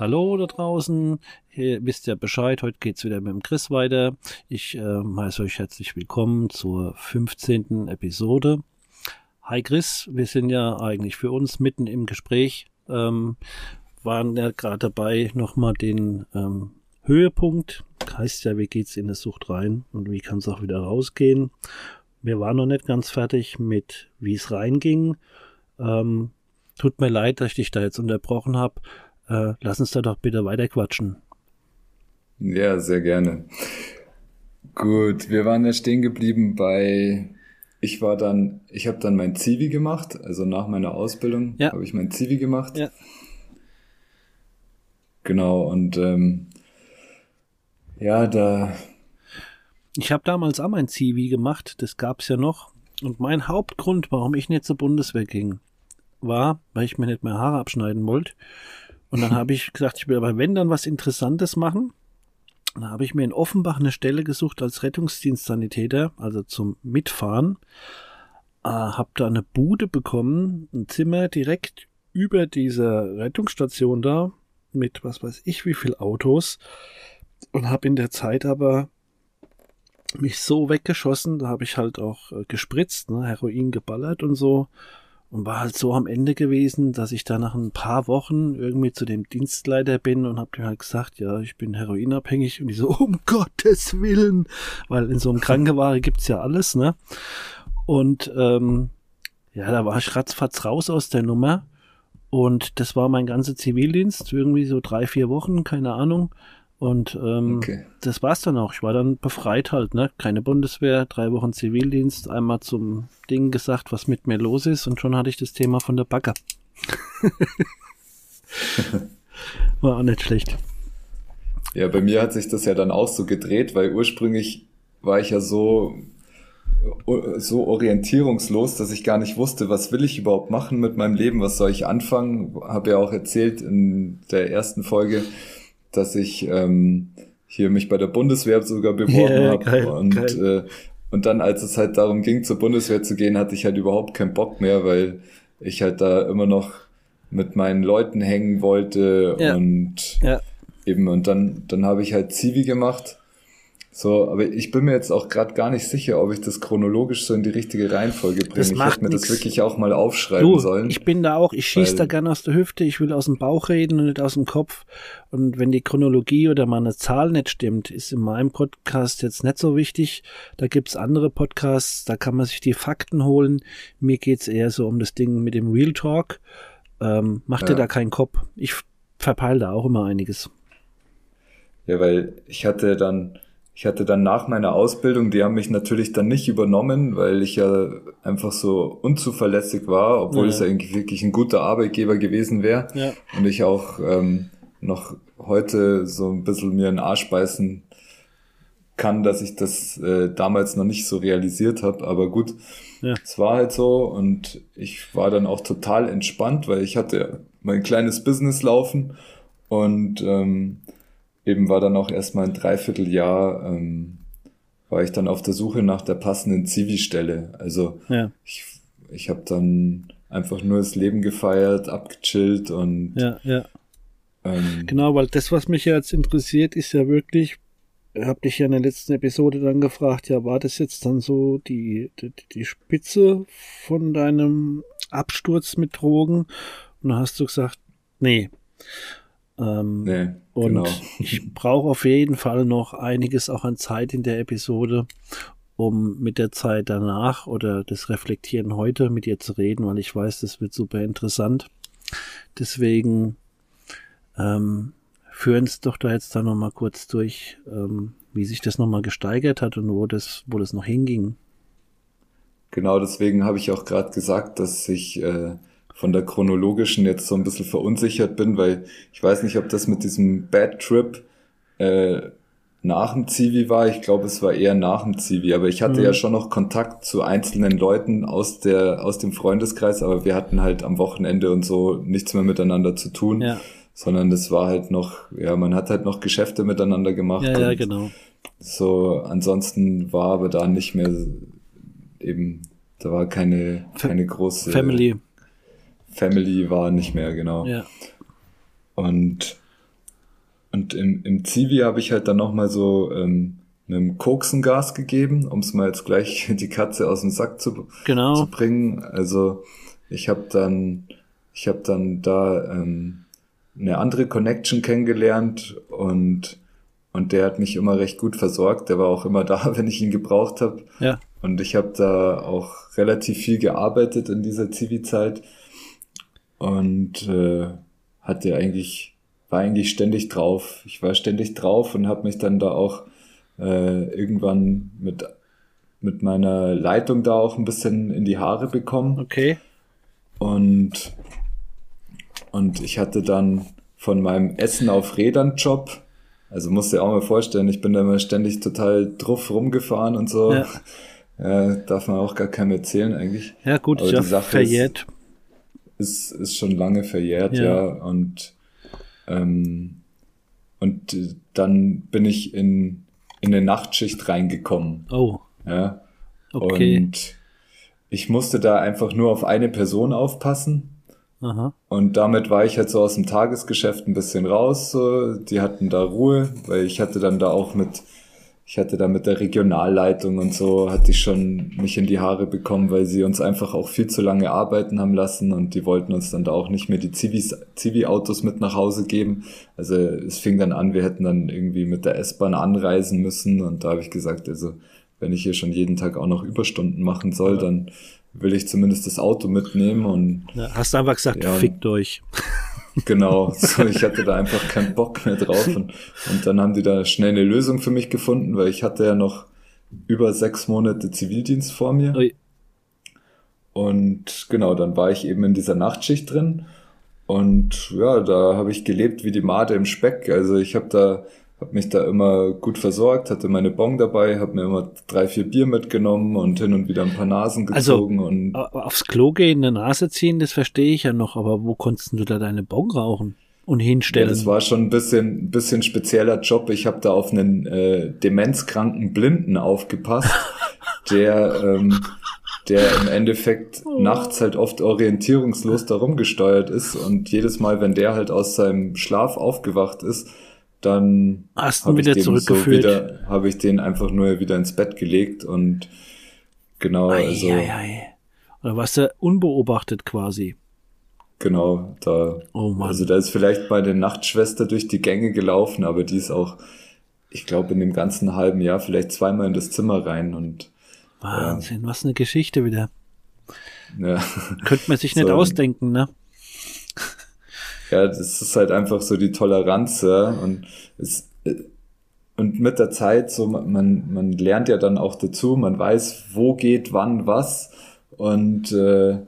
Hallo da draußen, Ihr wisst ja Bescheid, heute geht's wieder mit dem Chris weiter. Ich äh, heiße euch herzlich willkommen zur 15. Episode. Hi Chris, wir sind ja eigentlich für uns mitten im Gespräch, ähm, waren ja gerade dabei, nochmal den ähm, Höhepunkt, heißt ja, wie geht's in eine Sucht rein und wie kann es auch wieder rausgehen. Wir waren noch nicht ganz fertig mit, wie es reinging. Ähm, tut mir leid, dass ich dich da jetzt unterbrochen habe. Äh, lass uns da doch bitte weiter quatschen. Ja, sehr gerne. Gut, wir waren ja stehen geblieben bei, ich war dann, ich habe dann mein Zivi gemacht, also nach meiner Ausbildung ja. habe ich mein Zivi gemacht. Ja. Genau, und ähm, ja, da. Ich habe damals auch mein Zivi gemacht, das gab's ja noch. Und mein Hauptgrund, warum ich nicht zur Bundeswehr ging, war, weil ich mir nicht mehr Haare abschneiden wollte. Und dann habe ich gesagt, ich will aber wenn dann was Interessantes machen. Dann habe ich mir in Offenbach eine Stelle gesucht als Rettungsdienstsanitäter, also zum Mitfahren. Äh, habe da eine Bude bekommen, ein Zimmer direkt über dieser Rettungsstation da mit was weiß ich wie viel Autos und habe in der Zeit aber mich so weggeschossen, da habe ich halt auch äh, gespritzt, ne, Heroin geballert und so und war halt so am Ende gewesen, dass ich da nach ein paar Wochen irgendwie zu dem Dienstleiter bin und hab ihm halt gesagt, ja, ich bin heroinabhängig und die so, um Gottes Willen, weil in so einem Krankenwagen gibt's ja alles, ne? Und ähm, ja, da war ich ratzfatz raus aus der Nummer und das war mein ganzer Zivildienst, irgendwie so drei, vier Wochen, keine Ahnung. Und ähm, okay. das war's dann auch. Ich war dann befreit halt, ne? Keine Bundeswehr, drei Wochen Zivildienst, einmal zum Ding gesagt, was mit mir los ist, und schon hatte ich das Thema von der Backe. war auch nicht schlecht. Ja, bei mir hat sich das ja dann auch so gedreht, weil ursprünglich war ich ja so so orientierungslos, dass ich gar nicht wusste, was will ich überhaupt machen mit meinem Leben, was soll ich anfangen. Habe ja auch erzählt in der ersten Folge, dass ich ähm, hier mich bei der Bundeswehr sogar beworben yeah, habe und geil. Äh, und dann, als es halt darum ging, zur Bundeswehr zu gehen, hatte ich halt überhaupt keinen Bock mehr, weil ich halt da immer noch mit meinen Leuten hängen wollte ja. und ja. eben und dann dann habe ich halt Zivi gemacht so, aber ich bin mir jetzt auch gerade gar nicht sicher, ob ich das chronologisch so in die richtige Reihenfolge bringe. Ich hätte mir nix. das wirklich auch mal aufschreiben du, sollen. Ich bin da auch, ich schieße da gerne aus der Hüfte, ich will aus dem Bauch reden und nicht aus dem Kopf. Und wenn die Chronologie oder mal eine Zahl nicht stimmt, ist in meinem Podcast jetzt nicht so wichtig. Da gibt's andere Podcasts, da kann man sich die Fakten holen. Mir geht's eher so um das Ding mit dem Real Talk. Ähm, mach ja. dir da keinen Kopf. Ich verpeile da auch immer einiges. Ja, weil ich hatte dann ich hatte dann nach meiner Ausbildung, die haben mich natürlich dann nicht übernommen, weil ich ja einfach so unzuverlässig war, obwohl ja. es ja eigentlich wirklich ein guter Arbeitgeber gewesen wäre. Ja. Und ich auch ähm, noch heute so ein bisschen mir einen Arsch beißen kann, dass ich das äh, damals noch nicht so realisiert habe. Aber gut, ja. es war halt so und ich war dann auch total entspannt, weil ich hatte mein kleines Business laufen und ähm, eben war dann auch erstmal ein Dreivierteljahr, ähm, war ich dann auf der Suche nach der passenden Zivi-Stelle. Also ja. ich, ich habe dann einfach nur das Leben gefeiert, abgechillt und ja, ja. Ähm, genau, weil das, was mich jetzt interessiert, ist ja wirklich, habe dich ja in der letzten Episode dann gefragt, ja, war das jetzt dann so die, die, die Spitze von deinem Absturz mit Drogen? Und dann hast du gesagt, nee. Ähm, nee, und genau. ich brauche auf jeden Fall noch einiges auch an Zeit in der Episode, um mit der Zeit danach oder das Reflektieren heute mit ihr zu reden, weil ich weiß, das wird super interessant. Deswegen ähm, führen es doch da jetzt da nochmal kurz durch, ähm, wie sich das nochmal gesteigert hat und wo das, wo das noch hinging. Genau, deswegen habe ich auch gerade gesagt, dass ich äh, von der chronologischen jetzt so ein bisschen verunsichert bin, weil ich weiß nicht, ob das mit diesem Bad Trip äh, nach dem Zivi war. Ich glaube, es war eher nach dem Zivi, aber ich hatte mhm. ja schon noch Kontakt zu einzelnen Leuten aus der aus dem Freundeskreis, aber wir hatten halt am Wochenende und so nichts mehr miteinander zu tun. Ja. Sondern das war halt noch, ja, man hat halt noch Geschäfte miteinander gemacht. Ja, ja, genau. So, ansonsten war aber da nicht mehr eben, da war keine, keine große Family. Family war nicht mehr, genau. Ja. Und, und im, im Zivi habe ich halt dann nochmal so ähm, einem Koksen Gas gegeben, um es mal jetzt gleich die Katze aus dem Sack zu, genau. zu bringen. Also ich habe dann, ich habe dann da ähm, eine andere Connection kennengelernt und und der hat mich immer recht gut versorgt. Der war auch immer da, wenn ich ihn gebraucht habe. Ja. Und ich habe da auch relativ viel gearbeitet in dieser Zivi-Zeit und äh, hatte eigentlich war eigentlich ständig drauf. Ich war ständig drauf und habe mich dann da auch äh, irgendwann mit mit meiner Leitung da auch ein bisschen in die Haare bekommen. Okay. Und und ich hatte dann von meinem Essen auf Rädern Job also musst dir auch mal vorstellen, ich bin da immer ständig total drauf rumgefahren und so. Ja. ja darf man auch gar keinem erzählen eigentlich. Ja, gut, Aber ist ja verjährt. Ist, ist, ist schon lange verjährt, ja. ja. Und, ähm, und dann bin ich in, in eine Nachtschicht reingekommen. Oh. Ja. Okay. Und ich musste da einfach nur auf eine Person aufpassen. Aha. Und damit war ich halt so aus dem Tagesgeschäft ein bisschen raus. So. Die hatten da Ruhe, weil ich hatte dann da auch mit, ich hatte da mit der Regionalleitung und so, hatte ich schon mich in die Haare bekommen, weil sie uns einfach auch viel zu lange arbeiten haben lassen und die wollten uns dann da auch nicht mehr die Zivis, Zivi-Autos mit nach Hause geben. Also es fing dann an, wir hätten dann irgendwie mit der S-Bahn anreisen müssen und da habe ich gesagt, also wenn ich hier schon jeden Tag auch noch Überstunden machen soll, ja. dann will ich zumindest das Auto mitnehmen und. Ja, hast du einfach gesagt, ja, fickt euch. Genau, so, ich hatte da einfach keinen Bock mehr drauf und, und dann haben die da schnell eine Lösung für mich gefunden, weil ich hatte ja noch über sechs Monate Zivildienst vor mir. Ui. Und genau, dann war ich eben in dieser Nachtschicht drin und ja, da habe ich gelebt wie die Made im Speck. Also ich habe da habe mich da immer gut versorgt, hatte meine Bon dabei, habe mir immer drei, vier Bier mitgenommen und hin und wieder ein paar Nasen also, gezogen. Also, und aufs Klo gehen, eine Nase ziehen, das verstehe ich ja noch, aber wo konntest du da deine Bon rauchen? Und hinstellen. Ja, das war schon ein bisschen, ein bisschen spezieller Job. Ich habe da auf einen äh, demenzkranken Blinden aufgepasst, der, ähm, der im Endeffekt oh. nachts halt oft orientierungslos darum gesteuert ist und jedes Mal, wenn der halt aus seinem Schlaf aufgewacht ist, dann habe ich den zurückgeführt. so wieder, habe ich den einfach nur wieder ins Bett gelegt und genau, ei, also. Ei, ei. Oder warst du unbeobachtet quasi? Genau, da, oh Mann. also da ist vielleicht meine Nachtschwester durch die Gänge gelaufen, aber die ist auch, ich glaube, in dem ganzen halben Jahr vielleicht zweimal in das Zimmer rein und Wahnsinn, ja. was eine Geschichte wieder. Ja. Könnte man sich nicht ausdenken, ne? Ja, das ist halt einfach so die Toleranz ja? und es und mit der Zeit so man man lernt ja dann auch dazu, man weiß, wo geht wann was und äh,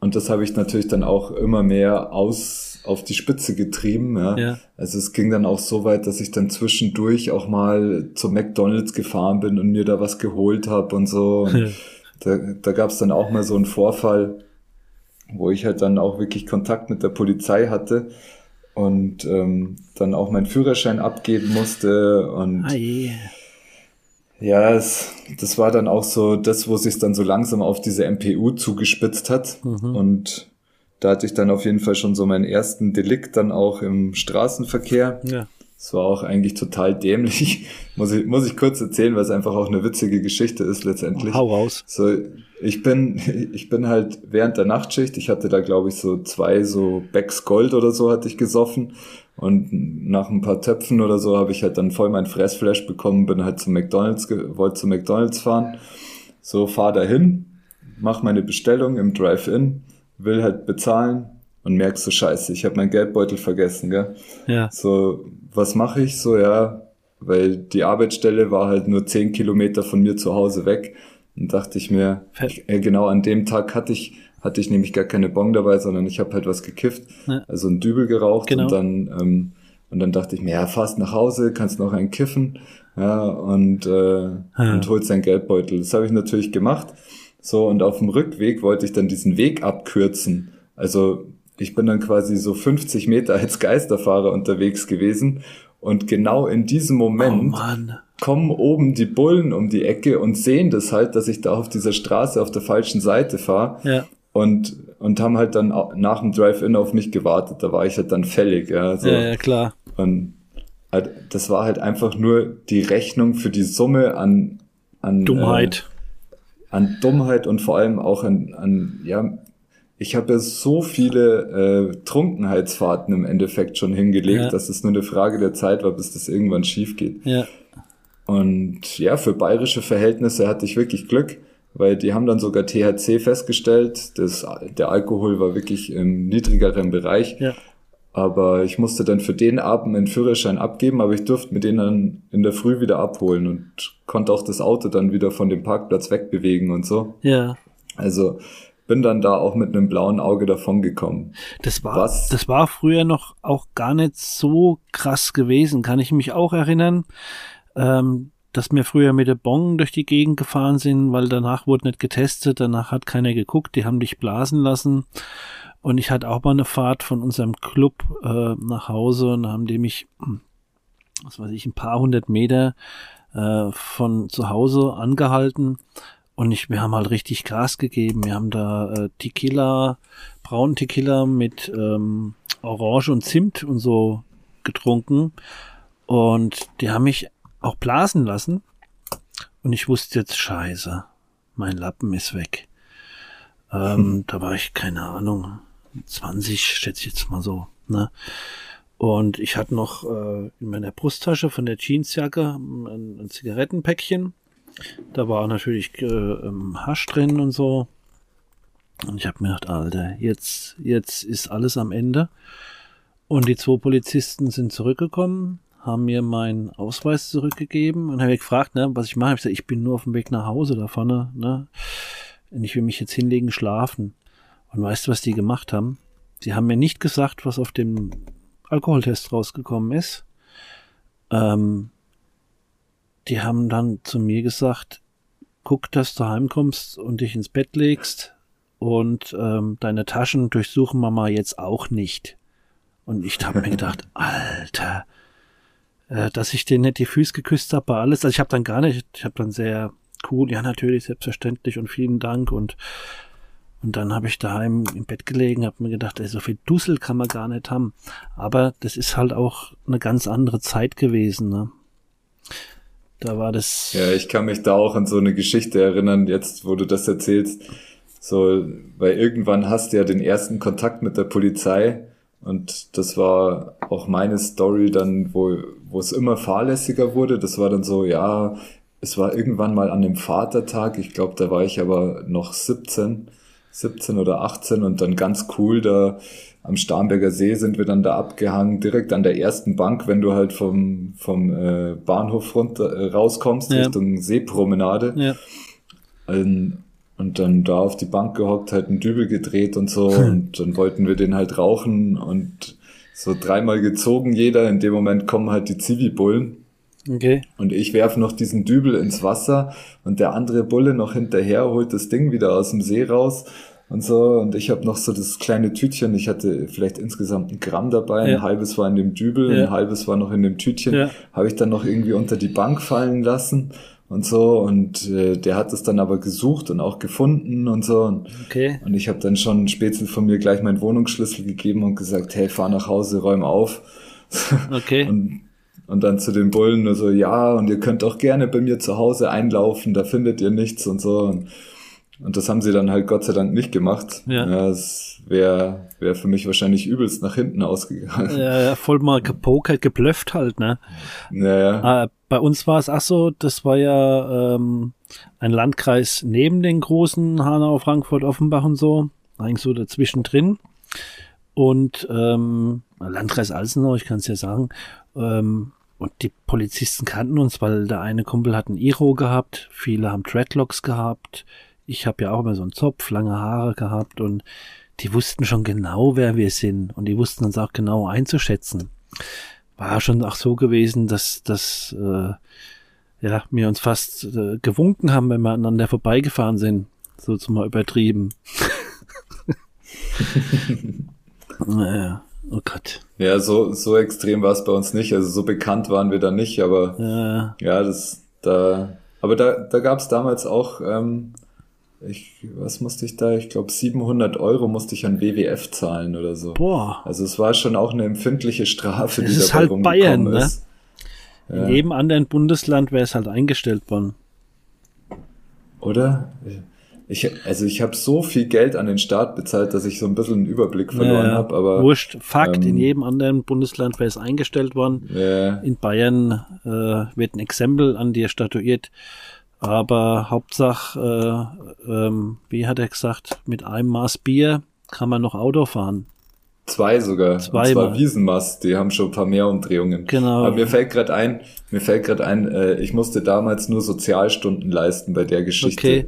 und das habe ich natürlich dann auch immer mehr aus auf die Spitze getrieben. Ja. ja. Also es ging dann auch so weit, dass ich dann zwischendurch auch mal zum McDonald's gefahren bin und mir da was geholt habe und so. Und da da gab es dann auch mal so einen Vorfall, wo ich halt dann auch wirklich Kontakt mit der Polizei hatte und ähm, dann auch meinen Führerschein abgeben musste und Ai. ja, es, das war dann auch so das, wo sich dann so langsam auf diese MPU zugespitzt hat mhm. und da hatte ich dann auf jeden Fall schon so meinen ersten Delikt dann auch im Straßenverkehr. Ja. Es war auch eigentlich total dämlich. muss ich, muss ich kurz erzählen, weil es einfach auch eine witzige Geschichte ist letztendlich. Hau raus. So, ich bin, ich bin halt während der Nachtschicht, ich hatte da glaube ich so zwei so Becks Gold oder so hatte ich gesoffen und nach ein paar Töpfen oder so habe ich halt dann voll mein Fressflash bekommen, bin halt zum McDonalds, wollte zum McDonalds fahren. So, fahr dahin, mach meine Bestellung im Drive-In, will halt bezahlen, und merkst so, scheiße, ich habe meinen Geldbeutel vergessen, gell? Ja. So, was mache ich? So, ja, weil die Arbeitsstelle war halt nur zehn Kilometer von mir zu Hause weg. Und dachte ich mir, ich, äh, genau an dem Tag hatte ich, hatte ich nämlich gar keine Bon dabei, sondern ich habe halt was gekifft, ja. also ein Dübel geraucht genau. und dann ähm, und dann dachte ich mir, ja, fast nach Hause, kannst noch einen kiffen, ja, und, äh, ja. und holst deinen Geldbeutel. Das habe ich natürlich gemacht. So, und auf dem Rückweg wollte ich dann diesen Weg abkürzen. Also ich bin dann quasi so 50 Meter als Geisterfahrer unterwegs gewesen. Und genau in diesem Moment oh kommen oben die Bullen um die Ecke und sehen das halt, dass ich da auf dieser Straße auf der falschen Seite fahre. Ja. Und, und haben halt dann nach dem Drive-In auf mich gewartet. Da war ich halt dann fällig. Ja, so. ja, ja klar. Und halt, das war halt einfach nur die Rechnung für die Summe an, an Dummheit. Äh, an Dummheit und vor allem auch an, an ja, ich habe ja so viele äh, Trunkenheitsfahrten im Endeffekt schon hingelegt, ja. dass es nur eine Frage der Zeit war, bis das irgendwann schief geht. Ja. Und ja, für bayerische Verhältnisse hatte ich wirklich Glück, weil die haben dann sogar THC festgestellt. Das, der Alkohol war wirklich im niedrigeren Bereich. Ja. Aber ich musste dann für den Abend einen Führerschein abgeben, aber ich durfte mir den dann in der Früh wieder abholen und konnte auch das Auto dann wieder von dem Parkplatz wegbewegen und so. Ja. Also bin dann da auch mit einem blauen Auge davon gekommen. Das war, Was? das war früher noch auch gar nicht so krass gewesen, kann ich mich auch erinnern, ähm, dass wir früher mit der Bon durch die Gegend gefahren sind, weil danach wurde nicht getestet, danach hat keiner geguckt, die haben dich blasen lassen. Und ich hatte auch mal eine Fahrt von unserem Club äh, nach Hause und haben die mich, was weiß ich, ein paar hundert Meter äh, von zu Hause angehalten und ich, wir haben halt richtig Gas gegeben. Wir haben da äh, Tequila, braunen Tequila mit ähm, Orange und Zimt und so getrunken. Und die haben mich auch blasen lassen. Und ich wusste jetzt, scheiße, mein Lappen ist weg. Ähm, hm. Da war ich, keine Ahnung, 20, schätze ich jetzt mal so. Ne? Und ich hatte noch äh, in meiner Brusttasche von der Jeansjacke ein, ein Zigarettenpäckchen da war natürlich äh, ähm, Hasch drin und so. Und ich habe mir gedacht, Alter, jetzt, jetzt ist alles am Ende. Und die zwei Polizisten sind zurückgekommen, haben mir meinen Ausweis zurückgegeben und haben mich gefragt, ne, was ich mache. Ich gesagt, ich bin nur auf dem Weg nach Hause da vorne, ne. Und ich will mich jetzt hinlegen, schlafen. Und weißt du, was die gemacht haben? Die haben mir nicht gesagt, was auf dem Alkoholtest rausgekommen ist. Ähm, die haben dann zu mir gesagt, guck, dass du heimkommst und dich ins Bett legst und ähm, deine Taschen durchsuchen wir mal jetzt auch nicht. Und ich habe mir gedacht, Alter, äh, dass ich denen nicht die Füße geküsst habe bei alles. Also ich habe dann gar nicht, ich habe dann sehr cool, ja natürlich, selbstverständlich und vielen Dank und und dann habe ich daheim im Bett gelegen, habe mir gedacht, ey, so viel Dussel kann man gar nicht haben. Aber das ist halt auch eine ganz andere Zeit gewesen. Ne? Da war das. Ja, ich kann mich da auch an so eine Geschichte erinnern, jetzt wo du das erzählst. So, weil irgendwann hast du ja den ersten Kontakt mit der Polizei und das war auch meine Story dann, wo, wo es immer fahrlässiger wurde. Das war dann so, ja, es war irgendwann mal an dem Vatertag, ich glaube, da war ich aber noch 17, 17 oder 18 und dann ganz cool, da am Starnberger See sind wir dann da abgehangen, direkt an der ersten Bank, wenn du halt vom, vom äh, Bahnhof runter, äh, rauskommst, ja. Richtung Seepromenade. Ja. Ähm, und dann da auf die Bank gehockt, halt einen Dübel gedreht und so. Und dann wollten wir den halt rauchen und so dreimal gezogen jeder. In dem Moment kommen halt die Zivi-Bullen. Okay. Und ich werfe noch diesen Dübel ins Wasser und der andere Bulle noch hinterher holt das Ding wieder aus dem See raus und so. Und ich habe noch so das kleine Tütchen. Ich hatte vielleicht insgesamt ein Gramm dabei. Ja. Ein halbes war in dem Dübel, ja. ein halbes war noch in dem Tütchen. Ja. Habe ich dann noch irgendwie unter die Bank fallen lassen und so. Und äh, der hat es dann aber gesucht und auch gefunden und so. Und, okay. und ich habe dann schon Spätzle von mir gleich meinen Wohnungsschlüssel gegeben und gesagt, hey, fahr nach Hause, räum auf. Okay. und und dann zu den Bullen nur so, ja, und ihr könnt auch gerne bei mir zu Hause einlaufen, da findet ihr nichts und so. Und und das haben sie dann halt Gott sei Dank nicht gemacht. Ja. ja das wäre wär für mich wahrscheinlich übelst nach hinten ausgegangen. Ja, ja voll mal gepokert, geblufft halt, ne? Ja, ja. Äh, bei uns war es, ach so, das war ja ähm, ein Landkreis neben den großen Hanau, Frankfurt, Offenbach und so. Eigentlich so dazwischen drin. Und ähm, Landkreis Alsenau, ich kann es ja sagen. Ähm, und die Polizisten kannten uns, weil der eine Kumpel hat ein Iro gehabt, viele haben Dreadlocks gehabt, ich habe ja auch immer so einen Zopf, lange Haare gehabt und die wussten schon genau, wer wir sind und die wussten uns auch genau einzuschätzen. War schon auch so gewesen, dass, dass äh, ja, wir uns fast äh, gewunken haben, wenn wir aneinander vorbeigefahren sind. So zumal übertrieben. naja, oh Gott. Ja, so, so extrem war es bei uns nicht. Also so bekannt waren wir da nicht, aber Ja, ja, das da. Aber da, da gab es damals auch, ähm, ich, was musste ich da? Ich glaube 700 Euro musste ich an WWF zahlen oder so. boah. Also es war schon auch eine empfindliche Strafe, Es die ist dabei halt Bayern, ne? ist. In jedem anderen Bundesland wäre es halt eingestellt worden. Oder? Ich, also ich habe so viel Geld an den Staat bezahlt, dass ich so ein bisschen einen Überblick verloren Ja, habe, aber Wurscht, Fakt, in ähm, jedem anderen Bundesland wäre es eingestellt worden. äh, In Bayern äh, wird ein Exempel an dir statuiert. Aber Hauptsache, äh, ähm, wie hat er gesagt, mit einem Maß Bier kann man noch Auto fahren. zwei sogar. Zwei und zwar mal. Wiesenmast, die haben schon ein paar mehr Umdrehungen. Genau. Aber mir fällt gerade ein, mir fällt gerade ein, äh, ich musste damals nur Sozialstunden leisten bei der Geschichte. Okay.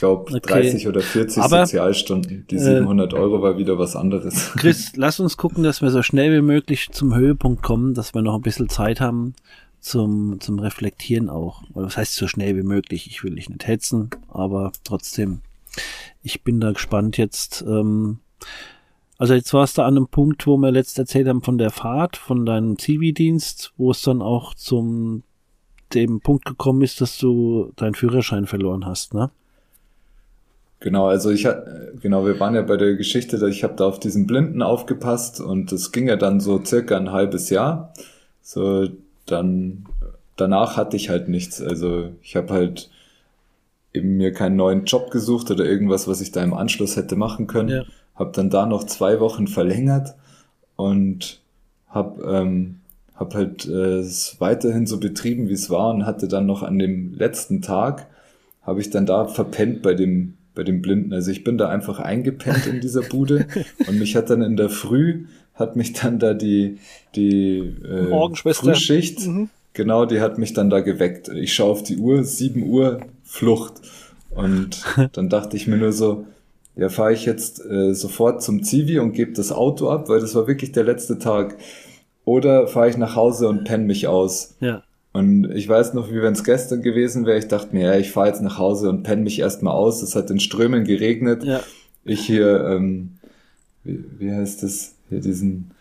Ich glaube Okay. 30 oder 40 Aber, Sozialstunden. Die äh, 700 Euro war wieder was anderes. Chris, lass uns gucken, dass wir so schnell wie möglich zum Höhepunkt kommen, dass wir noch ein bisschen Zeit haben zum, zum Reflektieren auch. Was heißt so schnell wie möglich? Ich will dich nicht hetzen, aber trotzdem, ich bin da gespannt jetzt. Ähm, also jetzt warst du an einem Punkt, wo wir letzt erzählt haben von der Fahrt, von deinem Zivildienst, wo es dann auch zum dem Punkt gekommen ist, dass du deinen Führerschein verloren hast, ne? Genau, also ich genau, wir waren ja bei der Geschichte, dass ich habe da auf diesen Blinden aufgepasst und es ging ja dann so circa ein halbes Jahr. So dann danach hatte ich halt nichts. Also ich habe halt eben mir keinen neuen Job gesucht oder irgendwas, was ich da im Anschluss hätte machen können. Ja. Habe dann da noch zwei Wochen verlängert und habe ähm, hab halt äh, es weiterhin so betrieben, wie es war und hatte dann noch an dem letzten Tag habe ich dann da verpennt bei dem bei dem Blinden. Also ich bin da einfach eingepennt in dieser Bude und mich hat dann in der Früh hat mich dann da die die äh, Morgenschwester. Frühschicht genau, die hat mich dann da geweckt. Ich schaue auf die Uhr, 7 Uhr Flucht und dann dachte ich mir nur so, ja, fahre ich jetzt äh, sofort zum Zivi und gebe das Auto ab, weil das war wirklich der letzte Tag. Oder fahre ich nach Hause und penne mich aus. Ja. Und ich weiß noch, wie wenn es gestern gewesen wäre, ich dachte mir, ja, ich fahre jetzt nach Hause und penne mich erstmal aus. Es hat in Strömen geregnet. Ja. Ich hier, ähm, wie, wie heißt das? Hier diesen,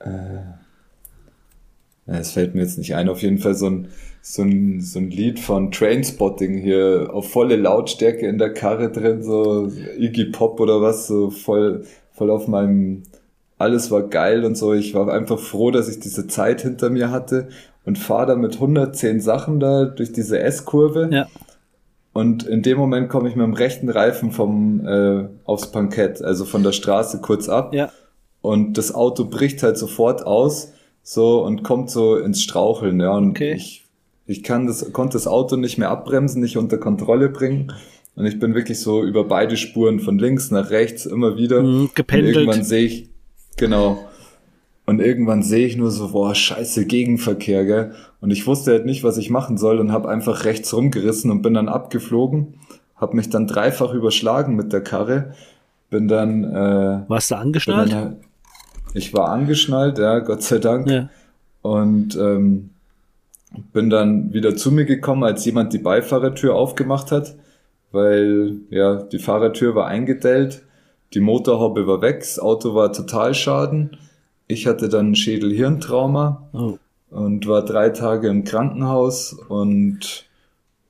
äh, es fällt mir jetzt nicht ein, auf jeden Fall so ein, so ein, so ein Lied von Trainspotting hier auf volle Lautstärke in der Karre drin, so Iggy Pop oder was, so voll, voll auf meinem, alles war geil und so. Ich war einfach froh, dass ich diese Zeit hinter mir hatte und fahre da mit 110 Sachen da durch diese S-Kurve. Ja. Und in dem Moment komme ich mit dem rechten Reifen vom äh, aufs Pankett, also von der Straße kurz ab. Ja. Und das Auto bricht halt sofort aus, so und kommt so ins Straucheln, ja. Und Okay. ich, ich kann das, konnte das Auto nicht mehr abbremsen, nicht unter Kontrolle bringen. Und ich bin wirklich so über beide Spuren von links nach rechts immer wieder. Mhm, Und gependelt. irgendwann sehe ich, genau. Und irgendwann sehe ich nur so, boah, scheiße, Gegenverkehr, gell? Und ich wusste halt nicht, was ich machen soll und habe einfach rechts rumgerissen und bin dann abgeflogen, habe mich dann dreifach überschlagen mit der Karre, bin dann, äh, Warst du angeschnallt? dann halt, ich war angeschnallt, ja, Gott sei Dank. Ja. Und ähm, bin dann wieder zu mir gekommen, als jemand die Beifahrertür aufgemacht hat, weil ja die Fahrertür war eingedellt, die Motorhaube war weg, das Auto war total schaden. Ich hatte dann Schädel-Hirntrauma Oh. und war drei Tage im Krankenhaus und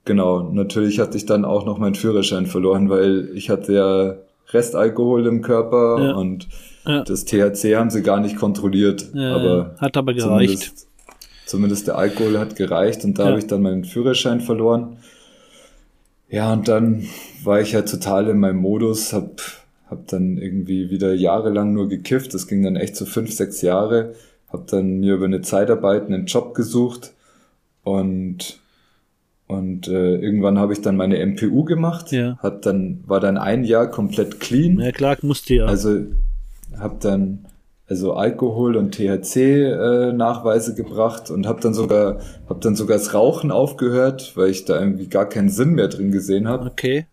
genau, natürlich hatte ich dann auch noch meinen Führerschein verloren, weil ich hatte ja Restalkohol im Körper Ja. und Ja. das THC haben sie gar nicht kontrolliert, Ja, aber hat aber gereicht. Zumindest, zumindest der Alkohol hat gereicht und da habe ich dann meinen Führerschein verloren. Ja, und dann war ich halt total in meinem Modus, hab, hab dann irgendwie wieder jahrelang nur gekifft. Das ging dann echt so fünf, sechs Jahre. Hab dann mir über eine Zeitarbeit einen Job gesucht und und äh, irgendwann habe ich dann meine MPU gemacht. Ja. Hat dann war dann ein Jahr komplett clean. Ja, klar, musste ja. Also habe dann also Alkohol und THC äh, Nachweise gebracht und habe dann sogar habe dann sogar das Rauchen aufgehört, weil ich da irgendwie gar keinen Sinn mehr drin gesehen habe. okay.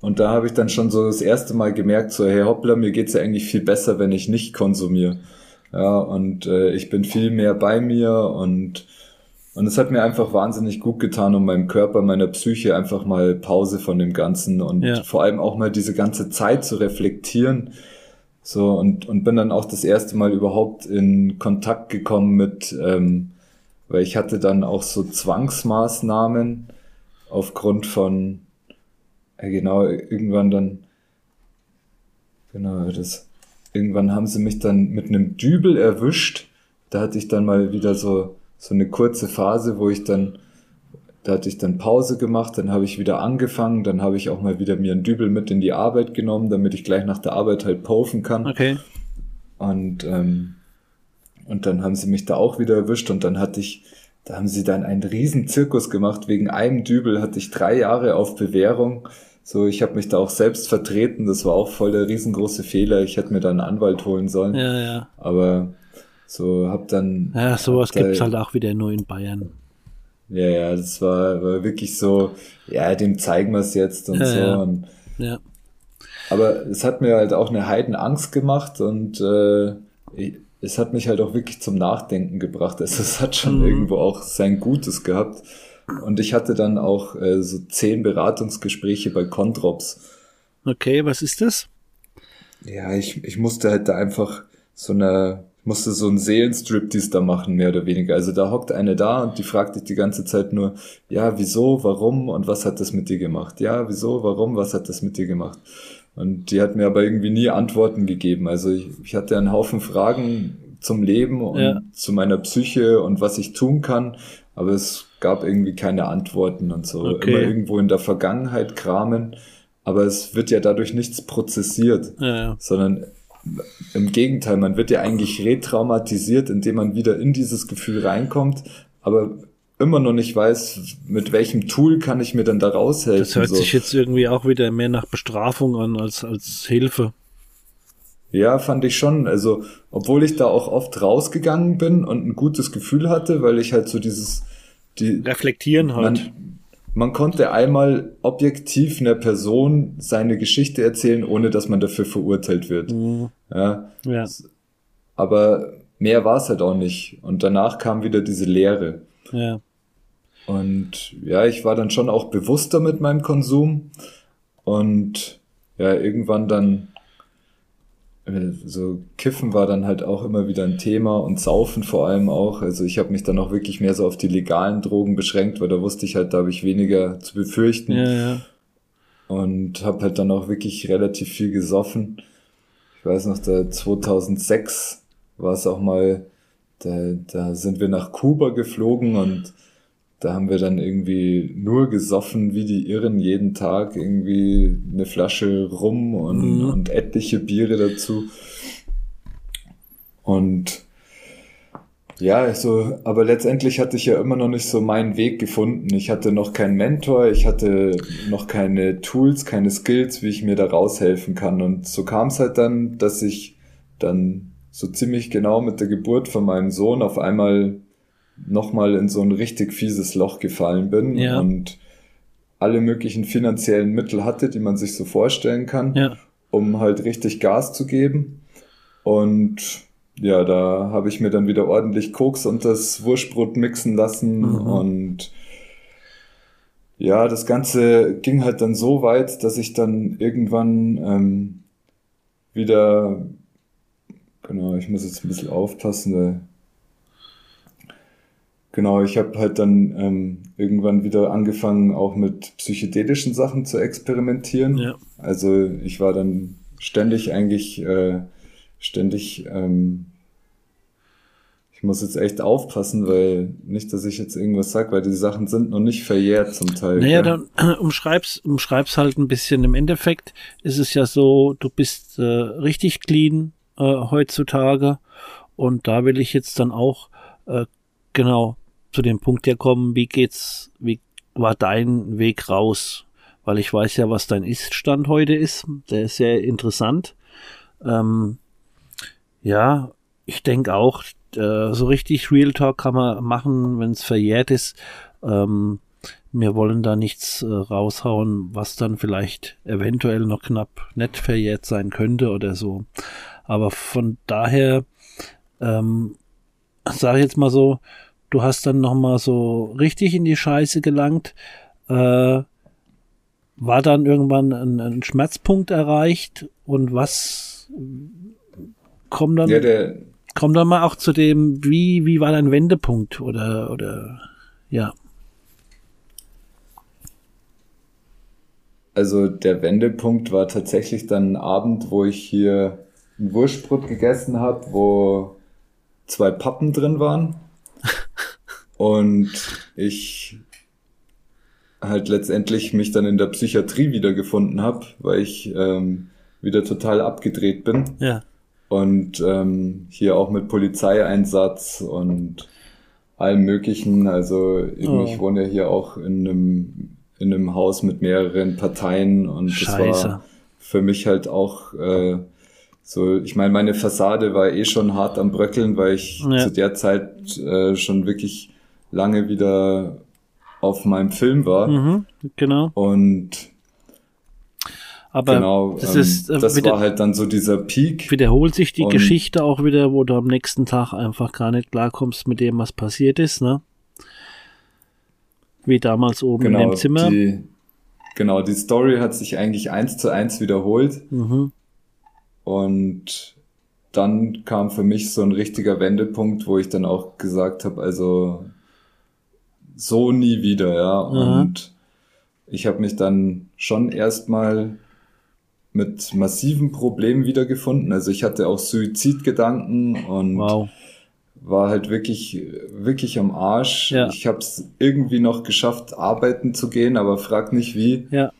Und da habe ich dann schon so das erste Mal gemerkt, so, hey hoppla, mir geht's ja eigentlich viel besser, wenn ich nicht konsumiere. Ja, und äh, ich bin viel mehr bei mir und und es hat mir einfach wahnsinnig gut getan, um meinem Körper, meiner Psyche einfach mal Pause von dem Ganzen und ja. vor allem auch mal diese ganze Zeit zu reflektieren. So, und, und bin dann auch das erste Mal überhaupt in Kontakt gekommen mit, ähm, weil ich hatte dann auch so Zwangsmaßnahmen aufgrund von, ja genau, irgendwann dann, genau, das, irgendwann haben sie mich dann mit einem Dübel erwischt. Da hatte ich dann mal wieder so so eine kurze Phase, wo ich dann, da hatte ich dann Pause gemacht, dann habe ich wieder angefangen, dann habe ich auch mal wieder mir einen Dübel mit in die Arbeit genommen, damit ich gleich nach der Arbeit halt paufen kann. Okay. Und, ähm, und dann haben sie mich da auch wieder erwischt und dann hatte ich, da haben sie dann einen riesen Zirkus gemacht. Wegen einem Dübel hatte ich drei Jahre auf Bewährung. So, ich habe mich da auch selbst vertreten. Das war auch voll der riesengroße Fehler. Ich hätte mir da einen Anwalt holen sollen. Ja, ja. Aber so, hab dann. Ja, sowas gibt's halt auch wieder nur in Bayern. Ja, ja, das war, war wirklich so, ja, dem zeigen wir es jetzt und ja, so. Ja. Und, ja. Aber es hat mir halt auch eine Heidenangst gemacht und äh, ich, es hat mich halt auch wirklich zum Nachdenken gebracht. Also es hat schon mhm. irgendwo auch sein Gutes gehabt. Und ich hatte dann auch äh, so zehn Beratungsgespräche bei Controps. Okay, was ist das? Ja, ich, ich musste halt da einfach so eine musste so einen Seelenstriptease da machen, mehr oder weniger. Also da hockt eine da und die fragt dich die ganze Zeit nur, ja, wieso, warum und was hat das mit dir gemacht? Ja, wieso, warum, was hat das mit dir gemacht? Und die hat mir aber irgendwie nie Antworten gegeben. Also ich, ich hatte einen Haufen Fragen zum Leben und ja. zu meiner Psyche und was ich tun kann, aber es gab irgendwie keine Antworten und so. Okay. Immer irgendwo in der Vergangenheit kramen, aber es wird ja dadurch nichts prozessiert, ja, ja. sondern im Gegenteil, man wird ja eigentlich retraumatisiert, indem man wieder in dieses Gefühl reinkommt, aber immer noch nicht weiß, mit welchem Tool kann ich mir dann da raushelfen. Das hört so. sich jetzt irgendwie auch wieder mehr nach Bestrafung an als als Hilfe. Ja, fand ich schon. Also, obwohl ich da auch oft rausgegangen bin und ein gutes Gefühl hatte, weil ich halt so dieses die reflektieren halt. Man, man konnte einmal objektiv einer Person seine Geschichte erzählen, ohne dass man dafür verurteilt wird. Mhm. Ja. ja. Aber mehr war es halt auch nicht. Und danach kam wieder diese Leere. Ja. Und ja, ich war dann schon auch bewusster mit meinem Konsum. Und ja, irgendwann dann so Kiffen war dann halt auch immer wieder ein Thema und Saufen vor allem auch. Also ich habe mich dann auch wirklich mehr so auf die legalen Drogen beschränkt, weil da wusste ich halt, da habe ich weniger zu befürchten. Ja, ja. Und habe halt dann auch wirklich relativ viel gesoffen. Ich weiß noch, da 2006 war es auch mal, da, da sind wir nach Kuba geflogen und da haben wir dann irgendwie nur gesoffen wie die Irren jeden Tag, irgendwie eine Flasche Rum und, mhm. und etliche Biere dazu. Und ja, also, aber letztendlich hatte ich ja immer noch nicht so meinen Weg gefunden. Ich hatte noch keinen Mentor, ich hatte noch keine Tools, keine Skills, wie ich mir da raushelfen kann. Und so kam es halt dann, dass ich dann so ziemlich genau mit der Geburt von meinem Sohn auf einmal nochmal in so ein richtig fieses Loch gefallen bin ja. und alle möglichen finanziellen Mittel hatte, die man sich so vorstellen kann, ja. um halt richtig Gas zu geben. Und ja, da habe ich mir dann wieder ordentlich Koks und das Wurstbrot mixen lassen mhm. und ja, das Ganze ging halt dann so weit, dass ich dann irgendwann ähm, wieder, genau, ich muss jetzt ein bisschen aufpassen, weil Genau, ich habe halt dann ähm, irgendwann wieder angefangen, auch mit psychedelischen Sachen zu experimentieren. Ja. Also ich war dann ständig eigentlich, äh, ständig, ähm, ich muss jetzt echt aufpassen, weil nicht, dass ich jetzt irgendwas sag, weil die Sachen sind noch nicht verjährt zum Teil. Naja, dann äh, umschreib's, umschreib's halt ein bisschen. Im Endeffekt ist es ja so, du bist äh, richtig clean äh, heutzutage und da will ich jetzt dann auch äh, genau zu dem Punkt ja kommen, wie geht's, wie war dein Weg raus? Weil ich weiß ja, was dein Ist-Stand heute ist. Der ist sehr interessant. Ähm, ja, ich denke auch, äh, so richtig Real Talk kann man machen, wenn es verjährt ist. Ähm, wir wollen da nichts äh, raushauen, was dann vielleicht eventuell noch knapp nett verjährt sein könnte oder so. Aber von daher, ähm, sage ich jetzt mal so, du hast dann noch mal so richtig in die Scheiße gelangt. Äh, war dann irgendwann ein, ein, Schmerzpunkt erreicht und was kommt dann? Ja, der, komm dann mal auch zu dem, wie, wie war dein Wendepunkt oder, oder, ja. Also der Wendepunkt war tatsächlich dann ein Abend, wo ich hier ein Wurstbrot gegessen habe, wo zwei Pappen drin waren und ich halt letztendlich mich dann in der Psychiatrie wiedergefunden habe, weil ich ähm, wieder total abgedreht bin. Ja. Und ähm, hier auch mit Polizeieinsatz und allem möglichen. Also oh. ich wohne ja hier auch in einem, in einem Haus mit mehreren Parteien und Scheiße. das war für mich halt auch äh, so, ich meine, meine Fassade war eh schon hart am Bröckeln, weil ich ja. zu der Zeit äh, schon wirklich lange wieder auf meinem Film war. Mhm, genau. Und aber genau, das, ähm, ist, äh, das war halt dann so dieser Peak. Wiederholt sich die Geschichte auch wieder, wo du am nächsten Tag einfach gar nicht klarkommst mit dem, was passiert ist, ne? Wie damals oben genau, in dem Zimmer. Die, genau, die Story hat sich eigentlich eins zu eins wiederholt. Mhm. Und dann kam für mich so ein richtiger Wendepunkt, wo ich dann auch gesagt habe, also so nie wieder, ja. Mhm. Und ich habe mich dann schon erstmal mit massiven Problemen wiedergefunden. Also ich hatte auch Suizidgedanken und wow. war halt wirklich, wirklich am Arsch. Ja. Ich habe es irgendwie noch geschafft, arbeiten zu gehen, aber frag nicht wie. Ja.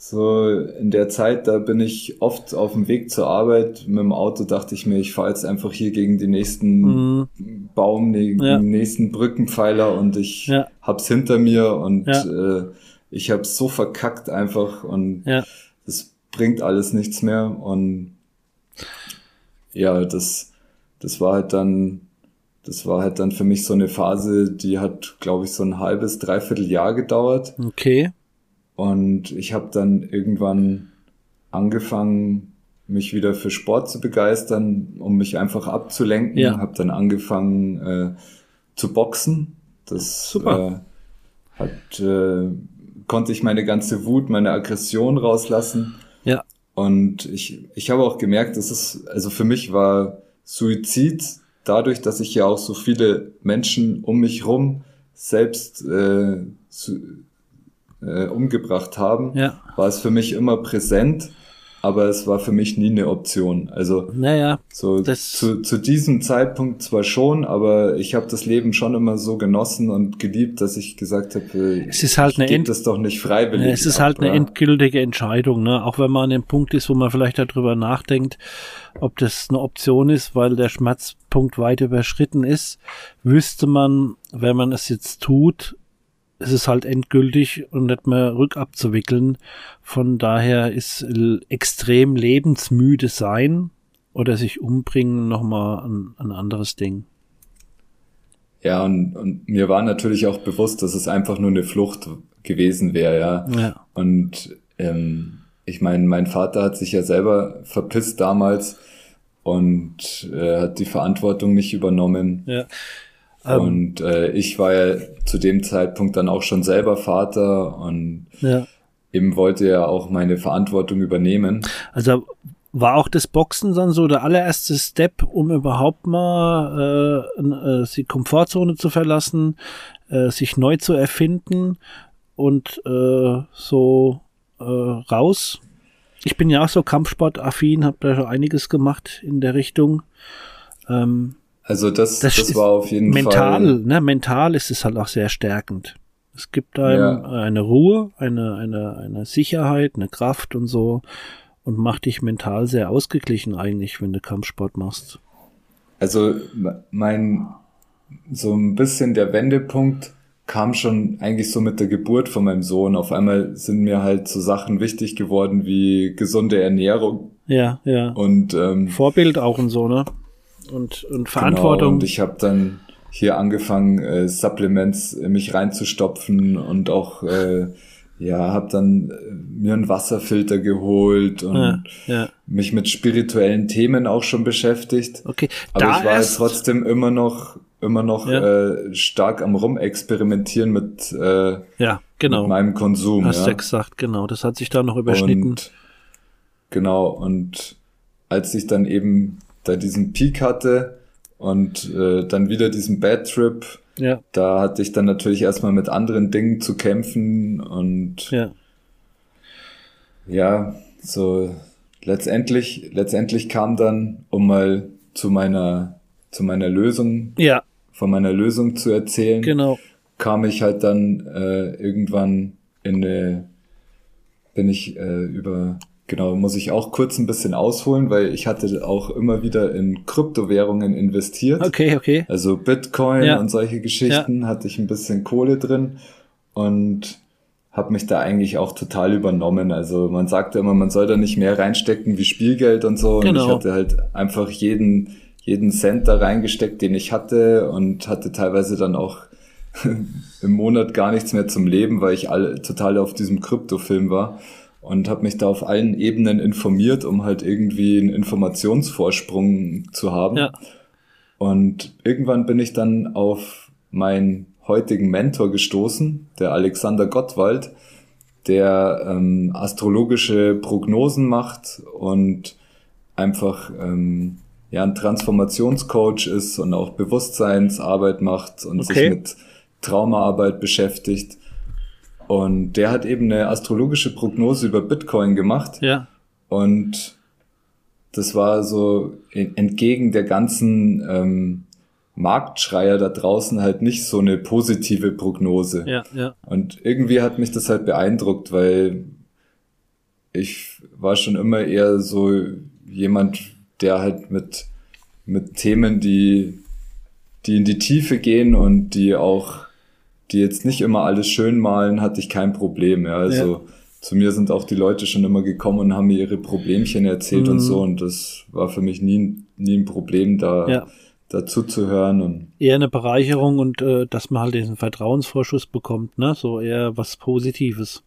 So in der Zeit, da bin ich oft auf dem Weg zur Arbeit mit dem Auto, dachte ich mir, ich fahre jetzt einfach hier gegen den nächsten mhm. Baum, den ja. nächsten Brückenpfeiler und ich ja. hab's hinter mir und ja. äh, ich hab's so verkackt einfach und ja. das bringt alles nichts mehr und ja, das, das war halt dann, das war halt dann für mich so eine Phase, die hat, glaube ich, so ein halbes, dreiviertel Jahr gedauert. Okay. Und ich habe dann irgendwann angefangen, mich wieder für Sport zu begeistern, um mich einfach abzulenken. Ja. Habe dann angefangen äh, zu boxen. Das Super. Äh, hat, äh, konnte ich meine ganze Wut, meine Aggression rauslassen. Ja. Und ich, ich habe auch gemerkt, dass es, also für mich war Suizid dadurch, dass ich ja auch so viele Menschen um mich rum selbst äh, zu, äh, umgebracht haben, ja. war es für mich immer präsent, aber es war für mich nie eine Option. Also naja, so zu, zu diesem Zeitpunkt zwar schon, aber ich habe das Leben schon immer so genossen und geliebt, dass ich gesagt habe, äh, es ist halt eine das doch nicht freiwillig. Es ist halt ab, eine ja. endgültige Entscheidung, ne? Auch wenn man an dem Punkt ist, wo man vielleicht darüber nachdenkt, ob das eine Option ist, weil der Schmerzpunkt weit überschritten ist, wüsste man, wenn man es jetzt tut, es ist halt endgültig und nicht mehr rückabzuwickeln. Von daher ist extrem lebensmüde sein oder sich umbringen nochmal ein, ein anderes Ding. Ja, und, und mir war natürlich auch bewusst, dass es einfach nur eine Flucht gewesen wäre, ja. ja. Und ähm, ich meine, mein Vater hat sich ja selber verpisst damals und äh, hat die Verantwortung nicht übernommen. Ja. Ähm, und äh, ich war ja zu dem Zeitpunkt dann auch schon selber Vater und ja. eben wollte ja auch meine Verantwortung übernehmen. Also war auch das Boxen dann so der allererste Step, um überhaupt mal äh, äh, die Komfortzone zu verlassen, äh, sich neu zu erfinden und äh, so äh, raus. Ich bin ja auch so Kampfsportaffin, habe da schon einiges gemacht in der Richtung. Ähm, also das, das, das war auf jeden mental, Fall. Mental, ne, mental ist es halt auch sehr stärkend. Es gibt einem ja. eine Ruhe, eine, eine, eine Sicherheit, eine Kraft und so und macht dich mental sehr ausgeglichen eigentlich, wenn du Kampfsport machst. Also mein, so ein bisschen der Wendepunkt kam schon eigentlich so mit der Geburt von meinem Sohn. Auf einmal sind mir halt so Sachen wichtig geworden wie gesunde Ernährung. Ja, ja. Und ähm, Vorbild auch und so, ne? Und, und Verantwortung. Genau, und ich habe dann hier angefangen, äh, Supplements in mich reinzustopfen und auch äh, ja, habe dann äh, mir einen Wasserfilter geholt und ja, ja. mich mit spirituellen Themen auch schon beschäftigt. Okay, aber ich war trotzdem immer noch immer noch ja. äh, stark am rumexperimentieren mit, äh, ja, genau. mit meinem Konsum. Hast ja. du gesagt, genau. Das hat sich da noch überschnitten. Und, genau, und als ich dann eben da diesen Peak hatte und äh, dann wieder diesen Bad Trip, ja. Da hatte ich dann natürlich erstmal mit anderen Dingen zu kämpfen und ja, ja so letztendlich, letztendlich kam dann, um mal zu meiner, zu meiner Lösung, ja. von meiner Lösung zu erzählen, genau. kam ich halt dann äh, irgendwann in eine, bin ich äh, über Genau, muss ich auch kurz ein bisschen ausholen, weil ich hatte auch immer wieder in Kryptowährungen investiert. Okay, okay. Also Bitcoin ja. und solche Geschichten ja. hatte ich ein bisschen Kohle drin und habe mich da eigentlich auch total übernommen. Also man sagte immer, man soll da nicht mehr reinstecken wie Spielgeld und so. Genau. Und ich hatte halt einfach jeden, jeden Cent da reingesteckt, den ich hatte und hatte teilweise dann auch im Monat gar nichts mehr zum Leben, weil ich alle total auf diesem Kryptofilm war und habe mich da auf allen Ebenen informiert, um halt irgendwie einen Informationsvorsprung zu haben. Ja. Und irgendwann bin ich dann auf meinen heutigen Mentor gestoßen, der Alexander Gottwald, der ähm, astrologische Prognosen macht und einfach ähm, ja ein Transformationscoach ist und auch Bewusstseinsarbeit macht und Okay. sich mit Traumaarbeit beschäftigt. Und der hat eben eine astrologische Prognose über Bitcoin gemacht. Ja, Und das war so en- entgegen der ganzen ähm, Marktschreier da draußen halt nicht so eine positive Prognose. ja, ja. Und irgendwie hat mich das halt beeindruckt, weil ich war schon immer eher so jemand, der halt mit, mit Themen, die, die in die Tiefe gehen und die auch, die jetzt nicht immer alles schön malen, hatte ich kein Problem. Ja. Also zu mir sind auch die Leute schon immer gekommen und haben mir ihre Problemchen erzählt und Mhm. so. Und das war für mich nie, nie ein Problem, da Ja. dazu zu hören. Und Eher eine Bereicherung und äh, dass man halt diesen Vertrauensvorschuss bekommt, ne? So eher was Positives.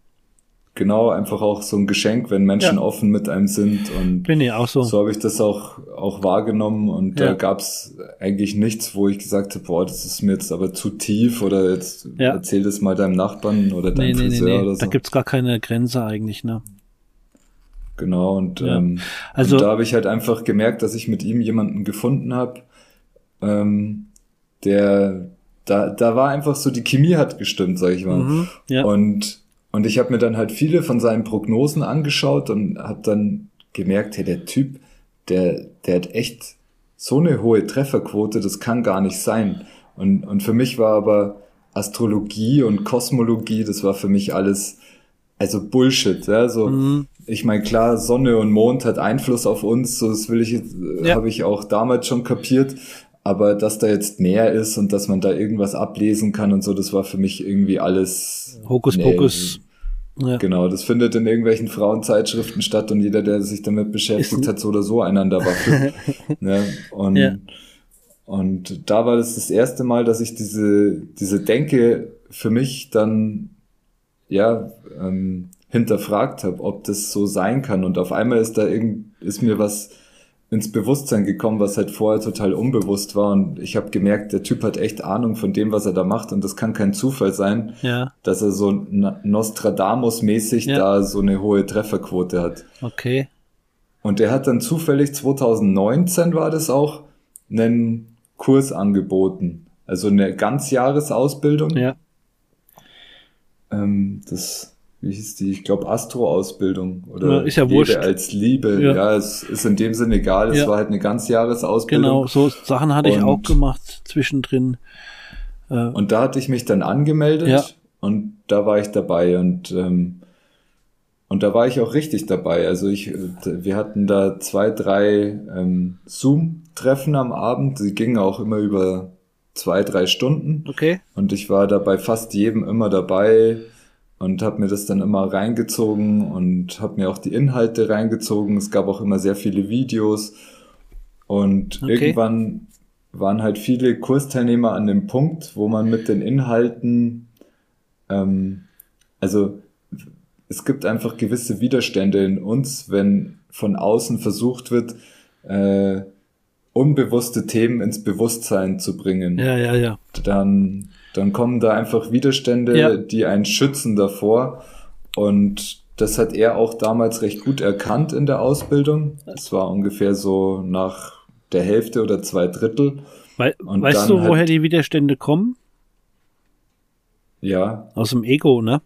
Genau, einfach auch so ein Geschenk, wenn Menschen Ja. offen mit einem sind. Und Bin ich auch so. so habe ich das auch, auch wahrgenommen. Und Ja. da gab's eigentlich nichts, wo ich gesagt habe, boah, das ist mir jetzt aber zu tief oder jetzt Ja. erzähl das mal deinem Nachbarn oder Nee, deinem nee, nee, Friseur nee. oder Da so. gibt's gar keine Grenze eigentlich, ne? Genau, und, ähm, Also- und da habe ich halt einfach gemerkt, dass ich mit ihm jemanden gefunden habe, ähm, der, da, da war einfach so, die Chemie hat gestimmt, sag ich mal. Mhm. Ja. Und, und ich habe mir dann halt viele von seinen Prognosen angeschaut und habe dann gemerkt, hey, der Typ, der, der hat echt so eine hohe Trefferquote, das kann gar nicht sein. Und, und für mich war aber Astrologie und Kosmologie, das war für mich alles, also Bullshit, ja, so, Mhm. ich meine, klar, Sonne und Mond hat Einfluss auf uns, so das will ich äh, Ja. habe ich auch damals schon kapiert. Aber dass da jetzt mehr ist und dass man da irgendwas ablesen kann und so, das war für mich irgendwie alles. Hokus nee. Ja. Genau, das findet in irgendwelchen Frauenzeitschriften statt und jeder, der sich damit beschäftigt, hat so oder so einen an der Waffe. ne? Und, Ja. und da war das das erste Mal, dass ich diese, diese Denke für mich dann, ja, ähm, hinterfragt habe, ob das so sein kann. Und auf einmal ist da irgend, ist mir was ins Bewusstsein gekommen, was halt vorher total unbewusst war. Und ich habe gemerkt, der Typ hat echt Ahnung von dem, was er da macht. Und das kann kein Zufall sein, ja, dass er so Nostradamus-mäßig Ja. da so eine hohe Trefferquote hat. okay. Und er hat dann zufällig 2019 war das auch einen Kurs angeboten. Also eine Ganzjahresausbildung. Ja, Ähm, das, wie hieß die? Ich glaube Astro-Ausbildung oder Ja, ist ja Lebe wurscht. als Liebe. Ja. Ja. es ist in dem Sinne egal. Es Ja. war halt eine Ganzjahresausbildung. genau. So Sachen hatte ich Und- auch gemacht zwischendrin. Äh, Und da hatte ich mich dann angemeldet Ja. und da war ich dabei und ähm, und da war ich auch richtig dabei. Also ich, wir hatten da zwei, drei ähm, Zoom-Treffen am Abend. Die gingen auch immer über zwei, drei Stunden. okay. Und ich war da bei fast jedem immer dabei und habe mir das dann immer reingezogen und habe mir auch die Inhalte reingezogen. Es gab auch immer sehr viele Videos. Und Okay. irgendwann waren halt viele Kursteilnehmer an dem Punkt, wo man mit den Inhalten, ähm, also es gibt einfach gewisse Widerstände in uns, wenn von außen versucht wird, äh, unbewusste Themen ins Bewusstsein zu bringen. Ja, ja, ja. Dann, dann kommen da einfach Widerstände, ja. die einen schützen davor. Und das hat er auch damals recht gut erkannt in der Ausbildung. Es war ungefähr so nach der Hälfte oder zwei Drittel. We und weißt du, woher die Widerstände kommen? Ja. Aus dem Ego, ne?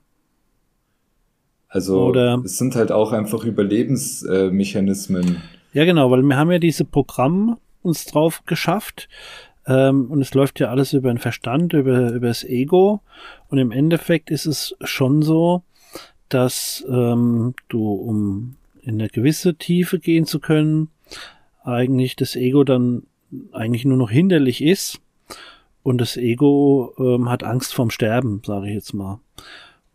Also Oder, es sind halt auch einfach Überlebensmechanismen. ja, genau, weil wir haben ja diese Programme uns drauf geschafft ähm, und es läuft ja alles über den Verstand, über, über das Ego und im Endeffekt ist es schon so, dass ähm, du, um in eine gewisse Tiefe gehen zu können, eigentlich das Ego dann eigentlich nur noch hinderlich ist und das Ego ähm, hat Angst vorm Sterben, sage ich jetzt mal.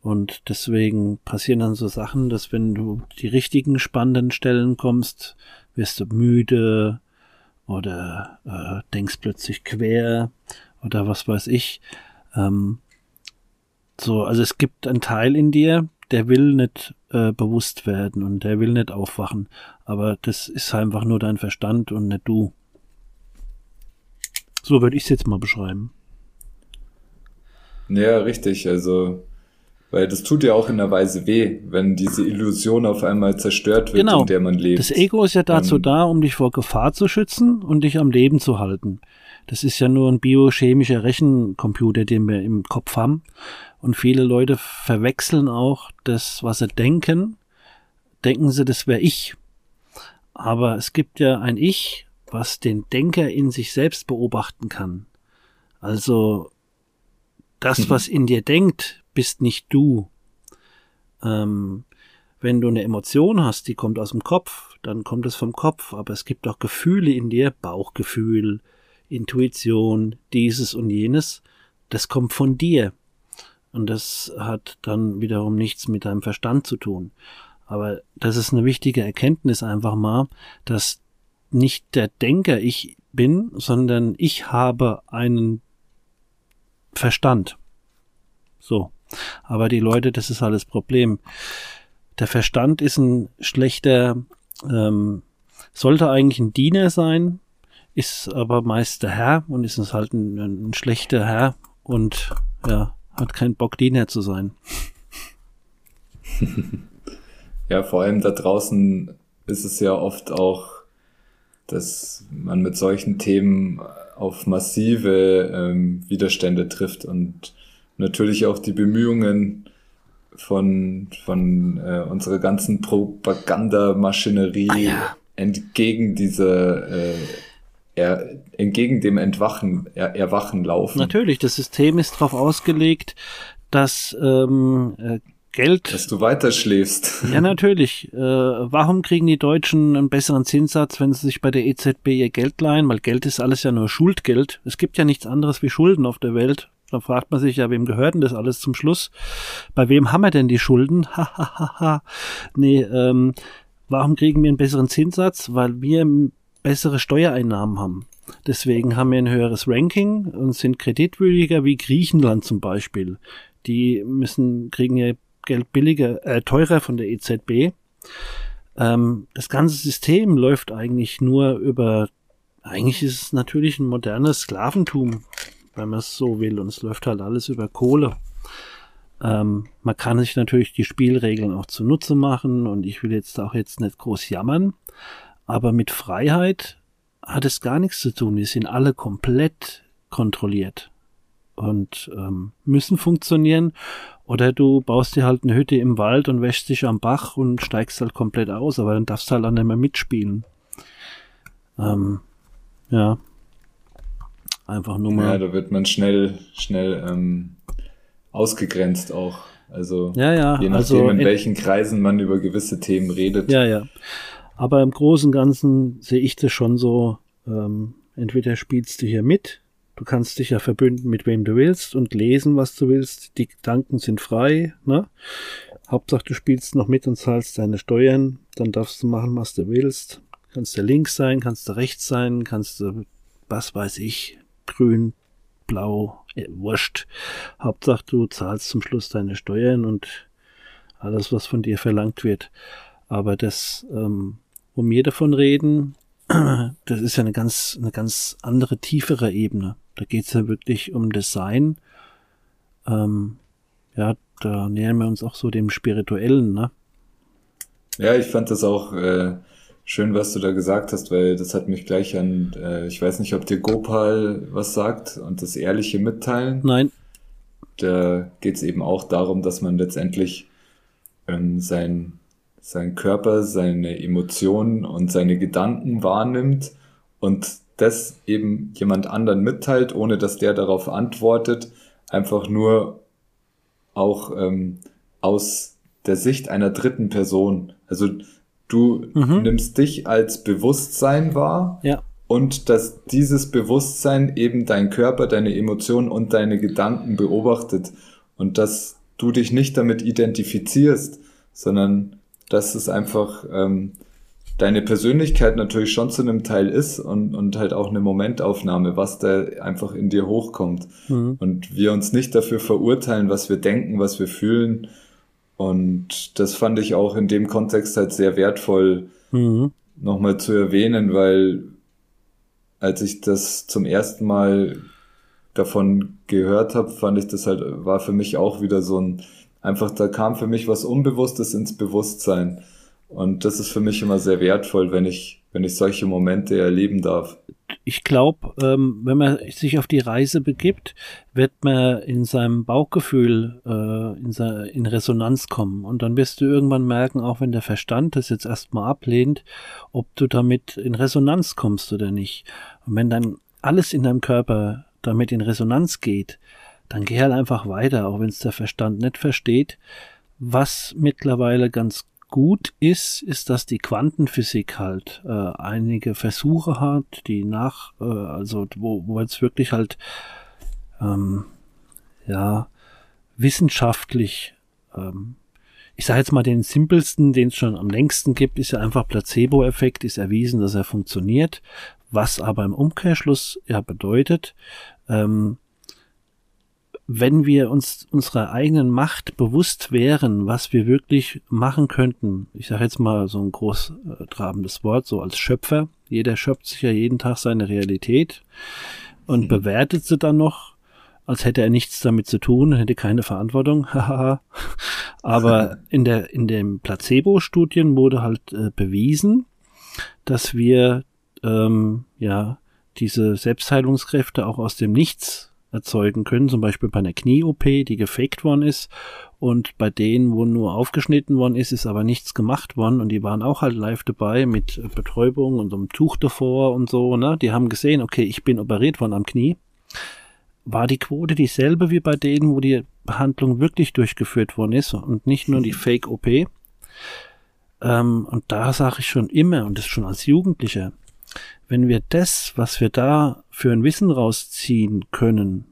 Und deswegen passieren dann so Sachen, dass wenn du die richtigen spannenden Stellen kommst, wirst du müde oder äh, denkst plötzlich quer oder was weiß ich. Ähm, so, also es gibt einen Teil in dir, der will nicht äh, bewusst werden und der will nicht aufwachen. Aber das ist einfach nur dein Verstand und nicht du. So würde ich es jetzt mal beschreiben. Ja, richtig. Also, weil das tut ja auch in einer Weise weh, wenn diese Illusion auf einmal zerstört wird, genau. in der man lebt. Das Ego ist ja dazu um, da, um dich vor Gefahr zu schützen und dich am Leben zu halten. Das ist ja nur ein biochemischer Rechencomputer, den wir im Kopf haben. Und viele Leute verwechseln auch das, was sie denken. Denken sie, das wäre ich. Aber es gibt ja ein Ich, was den Denker in sich selbst beobachten kann. Also das, was in dir denkt, bist nicht du. Ähm, wenn du eine Emotion hast, die kommt aus dem Kopf, dann kommt es vom Kopf, aber es gibt auch Gefühle in dir, Bauchgefühl, Intuition, dieses und jenes, das kommt von dir. Und das hat dann wiederum nichts mit deinem Verstand zu tun. Aber das ist eine wichtige Erkenntnis einfach mal, dass nicht der Denker ich bin, sondern ich habe einen Verstand. So. Aber die Leute, das ist alles Problem. Der Verstand ist ein schlechter, ähm, sollte eigentlich ein Diener sein, ist aber meist der Herr und ist es halt ein, ein schlechter Herr und ja, hat keinen Bock, Diener zu sein. ja, vor allem da draußen ist es ja oft auch dass man mit solchen Themen auf massive ähm, Widerstände trifft und natürlich auch die Bemühungen von, von äh, unserer ganzen Propagandamaschinerie ah, ja. entgegen dieser äh, er, entgegen dem Entwachen, er, Erwachen laufen. Natürlich, das System ist darauf ausgelegt, dass ähm, äh, Geld. Dass du weiter schläfst. Ja, natürlich. Äh, warum kriegen die Deutschen einen besseren Zinssatz, wenn sie sich bei der EZB ihr Geld leihen? Weil Geld ist alles ja nur Schuldgeld. Es gibt ja nichts anderes wie Schulden auf der Welt. Dann fragt man sich ja, wem gehört denn das alles zum Schluss? Bei wem haben wir denn die Schulden? Hahaha. nee, ähm, warum kriegen wir einen besseren Zinssatz? Weil wir bessere Steuereinnahmen haben. Deswegen haben wir ein höheres Ranking und sind kreditwürdiger wie Griechenland zum Beispiel. Die müssen, kriegen ja Geld billiger, äh, teurer von der EZB. Ähm, das ganze System läuft eigentlich nur über, eigentlich ist es natürlich ein modernes Sklaventum, wenn man es so will, und es läuft halt alles über Kohle. Ähm, man kann sich natürlich die Spielregeln auch zunutze machen und ich will jetzt auch jetzt nicht groß jammern, aber mit Freiheit hat es gar nichts zu tun. Wir sind alle komplett kontrolliert und ähm, müssen funktionieren. Oder du baust dir halt eine Hütte im Wald und wäschst dich am Bach und steigst halt komplett aus, aber dann darfst du halt auch nicht mehr mitspielen. Ähm, ja. Einfach nur mal. Ja, da wird man schnell, schnell ähm, ausgegrenzt auch. Also ja, ja, je nachdem, also in, in welchen Kreisen man über gewisse Themen redet. Ja, ja. Aber im Großen und Ganzen sehe ich das schon so, ähm, entweder spielst du hier mit Du kannst dich ja verbünden mit wem du willst und lesen, was du willst. Die Gedanken sind frei. Ne? Hauptsache, du spielst noch mit und zahlst deine Steuern. Dann darfst du machen, was du willst. Kannst du links sein, kannst du rechts sein, kannst du was weiß ich, grün, blau, äh, wurscht. Hauptsache du zahlst zum Schluss deine Steuern und alles, was von dir verlangt wird. Aber das, ähm, wo wir davon reden, das ist ja eine ganz, eine ganz andere, tiefere Ebene. Da geht's ja wirklich um Design. Ähm, ja, da nähern wir uns auch so dem Spirituellen, ne? Ja, ich fand das auch äh, schön, was du da gesagt hast, weil das hat mich gleich an, äh, ich weiß nicht, ob dir Gopal was sagt und das ehrliche Mitteilen. Nein. Da geht's eben auch darum, dass man letztendlich ähm, sein, sein Körper, seine Emotionen und seine Gedanken wahrnimmt und das eben jemand anderen mitteilt, ohne dass der darauf antwortet, einfach nur auch ähm, aus der Sicht einer dritten Person. Also du mhm. nimmst dich als Bewusstsein wahr ja. und dass dieses Bewusstsein eben dein Körper, deine Emotionen und deine Gedanken beobachtet und dass du dich nicht damit identifizierst, sondern dass es einfach ähm, deine Persönlichkeit natürlich schon zu einem Teil ist und, und halt auch eine Momentaufnahme, was da einfach in dir hochkommt. Mhm. Und wir uns nicht dafür verurteilen, was wir denken, was wir fühlen. Und das fand ich auch in dem Kontext halt sehr wertvoll, mhm. nochmal zu erwähnen, weil als ich das zum ersten Mal davon gehört habe, fand ich das halt, war für mich auch wieder so ein, einfach da kam für mich was Unbewusstes ins Bewusstsein. Und das ist für mich immer sehr wertvoll, wenn ich, wenn ich solche Momente erleben darf. Ich glaube, ähm, wenn man sich auf die Reise begibt, wird man in seinem Bauchgefühl äh, in, in Resonanz kommen. Und dann wirst du irgendwann merken, auch wenn der Verstand das jetzt erstmal ablehnt, ob du damit in Resonanz kommst oder nicht. Und wenn dann alles in deinem Körper damit in Resonanz geht, dann geh halt einfach weiter, auch wenn es der Verstand nicht versteht. Was mittlerweile ganz gut ist, ist, dass die Quantenphysik halt äh, einige Versuche hat, die nach, äh, also wo, wo jetzt wirklich halt ähm, ja wissenschaftlich ähm, ich sage jetzt mal den simpelsten, den es schon am längsten gibt, ist ja einfach Placebo-Effekt, ist erwiesen, dass er funktioniert, was aber im Umkehrschluss ja bedeutet, ähm, wenn wir uns unserer eigenen Macht bewusst wären, was wir wirklich machen könnten, ich sage jetzt mal so ein großtrabendes Wort, so als Schöpfer, jeder schöpft sich ja jeden Tag seine Realität und mhm. bewertet sie dann noch, als hätte er nichts damit zu tun, hätte keine Verantwortung, haha. Aber in der in den Placebo-Studien wurde halt äh, bewiesen, dass wir ähm, ja diese Selbstheilungskräfte auch aus dem Nichts erzeugen können, zum Beispiel bei einer Knie-OP, die gefaked worden ist und bei denen, wo nur aufgeschnitten worden ist, ist aber nichts gemacht worden und die waren auch halt live dabei mit Betäubung und so einem Tuch davor und so, ne? Die haben gesehen, okay, ich bin operiert worden am Knie. War die Quote dieselbe wie bei denen, wo die Behandlung wirklich durchgeführt worden ist und nicht nur die Fake-OP? Ähm, und da sage ich schon immer, und das schon als Jugendlicher, wenn wir das, was wir da für ein Wissen rausziehen können,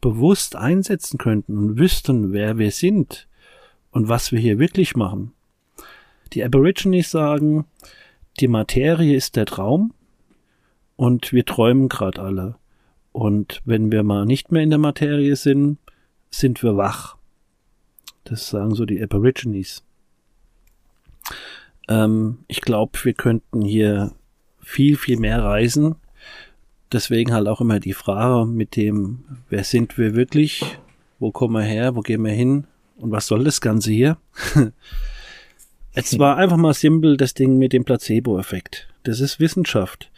bewusst einsetzen könnten und wüssten, wer wir sind und was wir hier wirklich machen. Die Aborigines sagen, die Materie ist der Traum und wir träumen gerade alle. Und wenn wir mal nicht mehr in der Materie sind, sind wir wach. Das sagen so die Aborigines. Ähm, ich glaube, wir könnten hier viel, viel mehr reisen. Deswegen halt auch immer die Frage mit dem, wer sind wir wirklich? Wo kommen wir her? Wo gehen wir hin? Und was soll das Ganze hier? Jetzt war einfach mal simpel das Ding mit dem Placebo-Effekt. Das ist Wissenschaft.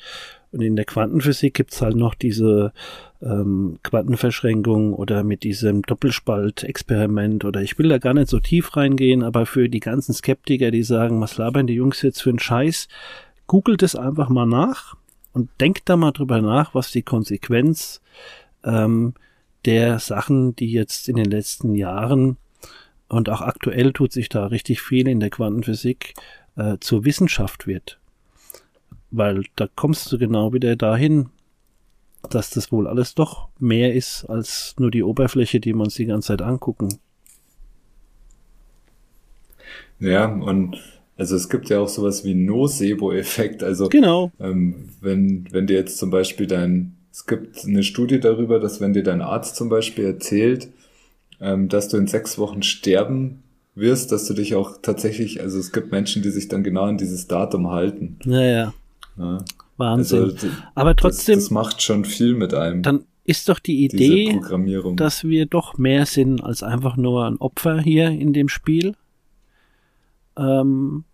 Und in der Quantenphysik gibt's halt noch diese ähm, Quantenverschränkung oder mit diesem Doppelspalt-Experiment oder ich will da gar nicht so tief reingehen, aber für die ganzen Skeptiker, die sagen, was labern die Jungs jetzt für einen Scheiß, googelt es einfach mal nach und denkt da mal drüber nach, was die Konsequenz ähm, der Sachen, die jetzt in den letzten Jahren und auch aktuell tut sich da richtig viel in der Quantenphysik äh, zur Wissenschaft wird. Weil da kommst du genau wieder dahin, dass das wohl alles doch mehr ist als nur die Oberfläche, die wir uns die ganze Zeit angucken. Ja, und also es gibt ja auch sowas wie Nocebo-Effekt. Also genau. ähm, wenn, wenn dir jetzt zum Beispiel dein, es gibt eine Studie darüber, dass wenn dir dein Arzt zum Beispiel erzählt, ähm, dass du in sechs Wochen sterben wirst, dass du dich auch tatsächlich, also es gibt Menschen, die sich dann genau an dieses Datum halten. Naja. Ja. Wahnsinn. Also, Aber trotzdem. Das, das, macht schon viel mit einem. Dann ist doch die Idee, dass wir doch mehr sind als einfach nur ein Opfer hier in dem Spiel. Ähm,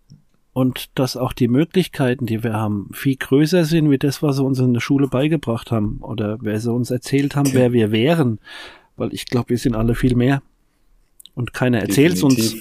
und dass auch die Möglichkeiten, die wir haben, viel größer sind, wie das, was sie uns in der Schule beigebracht haben oder wer sie uns erzählt haben, wer wir wären. Weil ich glaube, wir sind alle viel mehr. Und keiner erzählt uns.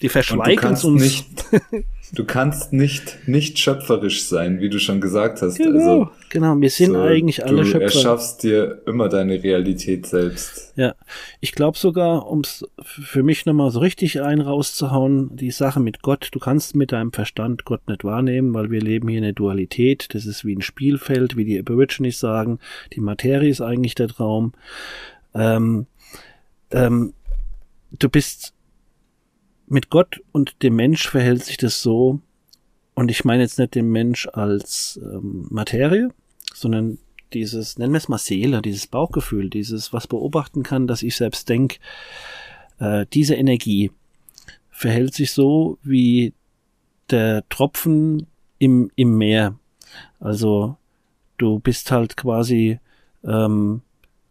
Die verschweigen uns. Nicht, du kannst nicht, nicht schöpferisch sein, wie du schon gesagt hast. Genau, also, genau. wir sind so, eigentlich alle du Schöpfer. Du erschaffst dir immer deine Realität selbst. Ja, ich glaube sogar, um es für mich nochmal so richtig ein rauszuhauen, die Sache mit Gott, du kannst mit deinem Verstand Gott nicht wahrnehmen, weil wir leben hier in der Dualität. Das ist wie ein Spielfeld, wie die Aborigines sagen. Die Materie ist eigentlich der Traum. Ähm, ähm, du bist mit Gott und dem Mensch verhält sich das so, und ich meine jetzt nicht den Mensch als ähm, Materie, sondern dieses, nennen wir es mal Seele, dieses Bauchgefühl, dieses, was beobachten kann, dass ich selbst denke, äh, diese Energie verhält sich so wie der Tropfen im, im Meer. Also du bist halt quasi ähm,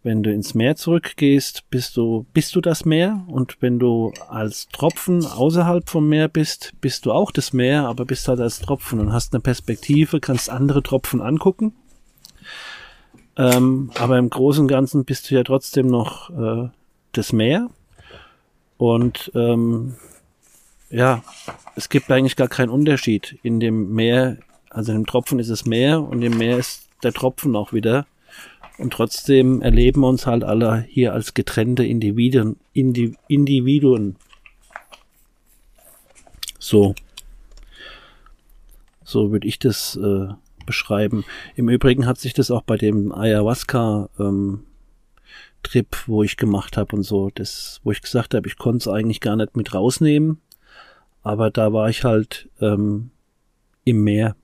wenn du ins Meer zurückgehst, bist du, bist du das Meer. Und wenn du als Tropfen außerhalb vom Meer bist, bist du auch das Meer, aber bist halt als Tropfen und hast eine Perspektive, kannst andere Tropfen angucken. Ähm, aber im Großen und Ganzen bist du ja trotzdem noch äh, das Meer. Und ähm, ja, es gibt eigentlich gar keinen Unterschied. In dem Meer, also dem Tropfen ist es Meer und im Meer ist der Tropfen auch wieder. Und trotzdem erleben uns halt alle hier als getrennte Individuen. Indi Individuen. So. So würde ich das äh, beschreiben. Im Übrigen hat sich das auch bei dem Ayahuasca ähm, Trip, wo ich gemacht habe und so, das, wo ich gesagt habe, ich konnte es eigentlich gar nicht mit rausnehmen, aber da war ich halt ähm, im Meer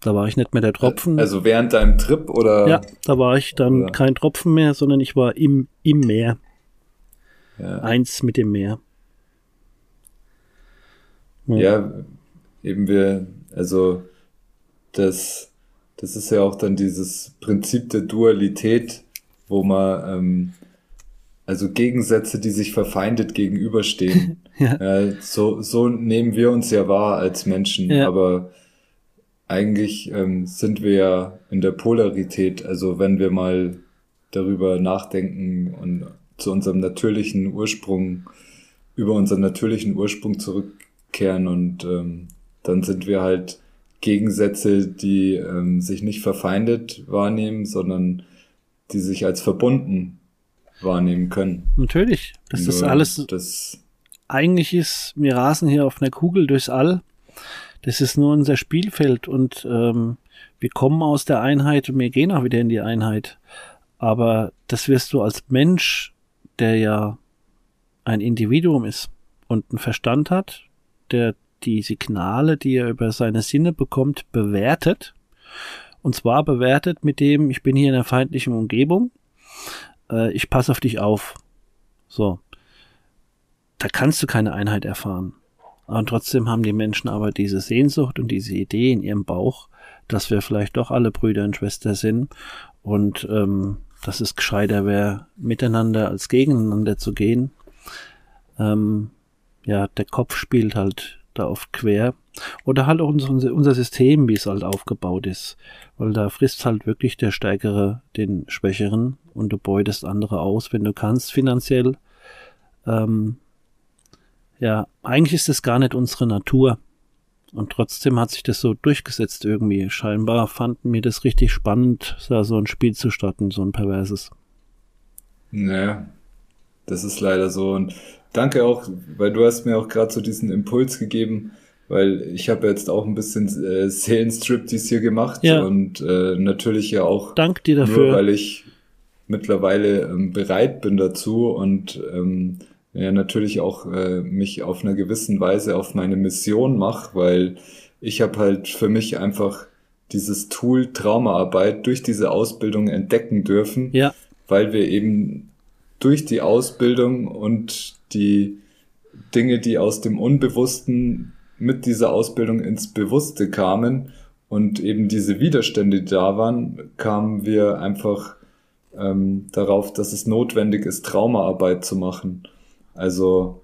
da war ich nicht mehr der Tropfen. Also während deinem Trip oder? Ja, da war ich dann oder? kein Tropfen mehr, sondern ich war im, im Meer. Ja. Eins mit dem Meer. Ja. ja, eben wir, also das, das ist ja auch dann dieses Prinzip der Dualität, wo man, ähm, also Gegensätze, die sich verfeindet gegenüberstehen. ja. ja. so, so nehmen wir uns ja wahr als Menschen, ja. aber eigentlich ähm, sind wir ja in der Polarität. Also wenn wir mal darüber nachdenken und zu unserem natürlichen Ursprung, über unseren natürlichen Ursprung zurückkehren und ähm, dann sind wir halt Gegensätze, die ähm, sich nicht verfeindet wahrnehmen, sondern die sich als verbunden wahrnehmen können. Natürlich. Das Nur ist alles. Das eigentlich ist, wir rasen hier auf einer Kugel durchs All das ist nur unser Spielfeld und ähm, wir kommen aus der Einheit und wir gehen auch wieder in die Einheit. Aber das wirst du als Mensch, der ja ein Individuum ist und einen Verstand hat, der die Signale, die er über seine Sinne bekommt, bewertet. Und zwar bewertet mit dem, ich bin hier in einer feindlichen Umgebung, äh, ich passe auf dich auf. So. Da kannst du keine Einheit erfahren. Und trotzdem haben die Menschen aber diese Sehnsucht und diese Idee in ihrem Bauch, dass wir vielleicht doch alle Brüder und Schwestern sind und ähm, dass es gescheiter wäre, miteinander als gegeneinander zu gehen. Ähm, ja, der Kopf spielt halt da oft quer. Oder halt auch unser, unser System, wie es halt aufgebaut ist. Weil da frisst halt wirklich der Stärkere den Schwächeren und du beutest andere aus, wenn du kannst, finanziell. Ähm, ja, eigentlich ist das gar nicht unsere Natur. Und trotzdem hat sich das so durchgesetzt irgendwie. Scheinbar fanden mir das richtig spannend, da so ein Spiel zu starten, so ein perverses. Naja, das ist leider so. Und danke auch, weil du hast mir auch gerade so diesen Impuls gegeben, weil ich habe jetzt auch ein bisschen äh, Seelenstriptease hier gemacht ja. und äh, natürlich ja auch Dank dir dafür. nur, weil ich mittlerweile ähm, bereit bin dazu und ähm, ja natürlich auch äh, mich auf einer gewissen Weise auf meine Mission mache, weil ich habe halt für mich einfach dieses Tool Traumaarbeit durch diese Ausbildung entdecken dürfen, Ja. weil wir eben durch die Ausbildung und die Dinge, die aus dem Unbewussten mit dieser Ausbildung ins Bewusste kamen und eben diese Widerstände, die da waren, kamen wir einfach ähm, darauf, dass es notwendig ist, Traumaarbeit zu machen. Also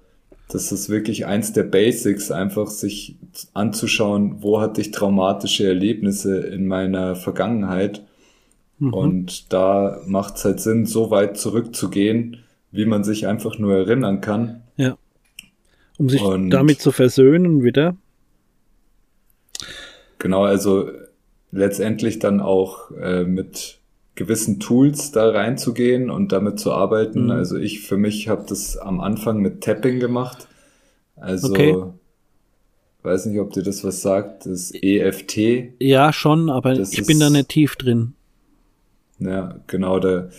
das ist wirklich eins der Basics, einfach sich anzuschauen, wo hatte ich traumatische Erlebnisse in meiner Vergangenheit. Mhm. Und da macht es halt Sinn, so weit zurückzugehen, wie man sich einfach nur erinnern kann. Ja. Um sich Und- damit zu versöhnen wieder. Genau, also letztendlich dann auch äh, mit gewissen Tools da reinzugehen und damit zu arbeiten. Mhm. Also ich für mich habe das am Anfang mit Tapping gemacht. Also Okay. weiß nicht, ob dir das was sagt. Das EFT. Ja, schon, aber Das ich bin da ist- nicht tief drin. Ja, genau, da,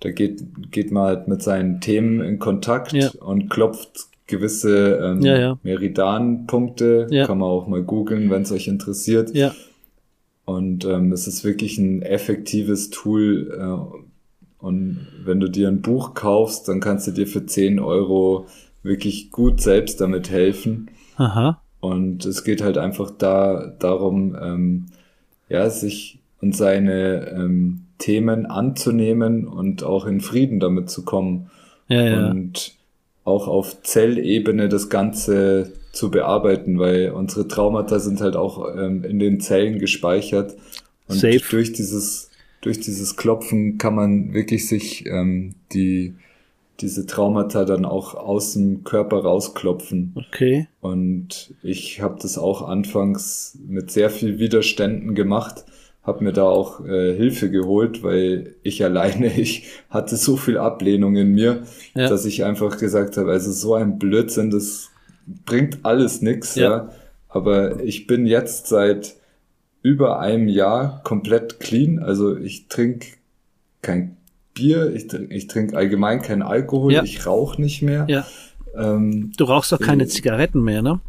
da geht, geht man halt mit seinen Themen in Kontakt Ja. und klopft gewisse ähm, Ja, ja. Meridianpunkte. Ja. Kann man auch mal googeln, wenn es euch interessiert. Ja, Und ähm, es ist wirklich ein effektives Tool. Äh, und wenn du dir ein Buch kaufst, dann kannst du dir für 10 Euro wirklich gut selbst damit helfen. aha. Und es geht halt einfach da darum, ähm, ja, sich und seine ähm, Themen anzunehmen und auch in Frieden damit zu kommen Ja, ja. und auch auf Zellebene das Ganze zu bearbeiten, weil unsere Traumata sind halt auch ähm, in den Zellen gespeichert und Safe. durch dieses durch dieses Klopfen kann man wirklich sich ähm, die diese Traumata dann auch aus dem Körper rausklopfen. Okay. Und ich habe das auch anfangs mit sehr viel Widerständen gemacht, habe mir da auch äh, Hilfe geholt, weil ich alleine, ich hatte so viel Ablehnung in mir, Ja. dass ich einfach gesagt habe, also so ein Blödsinn, das bringt alles nix, Ja. ja. Aber ich bin jetzt seit über einem Jahr komplett clean. Also ich trinke kein Bier, ich, trink- ich trinke allgemein keinen Alkohol, Ja. ich rauche nicht mehr. Ja. Ähm, Du rauchst doch keine Äh, Zigaretten mehr, ne?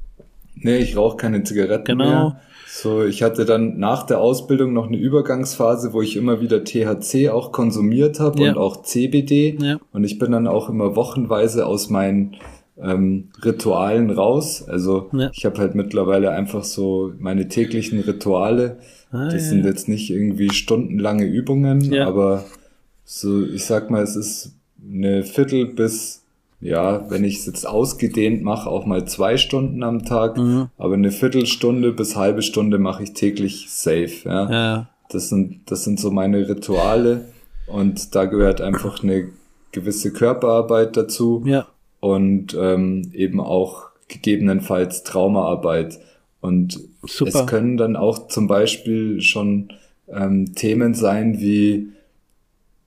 Nee, ich rauche keine Zigaretten Genau. mehr. So, ich hatte dann nach der Ausbildung noch eine Übergangsphase, wo ich immer wieder THC auch konsumiert habe Ja. und auch CBD. Ja. Und ich bin dann auch immer wochenweise aus meinen ähm, Ritualen raus. Also Ja. ich habe halt mittlerweile einfach so meine täglichen Rituale. Ah, das ja, sind ja. jetzt nicht irgendwie stundenlange Übungen, aber so, ich sag mal, es ist eine Viertel bis, ja, wenn ich es jetzt ausgedehnt mache, auch mal zwei Stunden am Tag, Mhm. aber eine Viertelstunde bis halbe Stunde mache ich täglich safe, ja. Ja. Das sind, das sind so meine Rituale und da gehört einfach eine gewisse Körperarbeit dazu Ja. Und ähm, eben auch gegebenenfalls Traumaarbeit. Und Super. es können dann auch zum Beispiel schon ähm, Themen sein wie,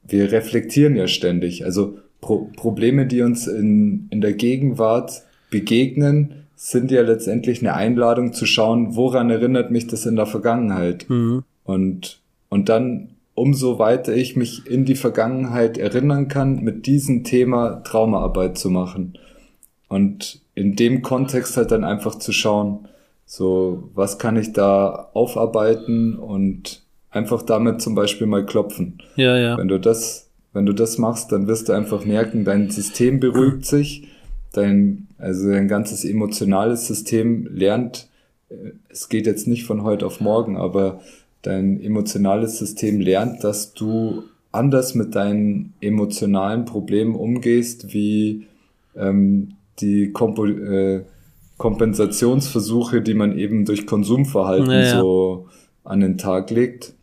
wir reflektieren ja ständig. Also Pro Probleme, die uns in, in der Gegenwart begegnen, sind ja letztendlich eine Einladung zu schauen, woran erinnert mich das in der Vergangenheit. Mhm. Und, und dann, umso weiter ich mich in die Vergangenheit erinnern kann, mit diesem Thema Traumaarbeit zu machen. Und in dem Kontext halt dann einfach zu schauen, so, was kann ich da aufarbeiten und einfach damit zum Beispiel mal klopfen. Ja, ja. Wenn du das, wenn du das machst, dann wirst du einfach merken, dein System beruhigt sich, dein, also dein ganzes emotionales System lernt, äh, es geht jetzt nicht von heute auf morgen, aber dein emotionales System lernt, dass du anders mit deinen emotionalen Problemen umgehst, wie ähm, die Kompo äh, Kompensationsversuche, die man eben durch Konsumverhalten Ja, ja. so an den Tag legt.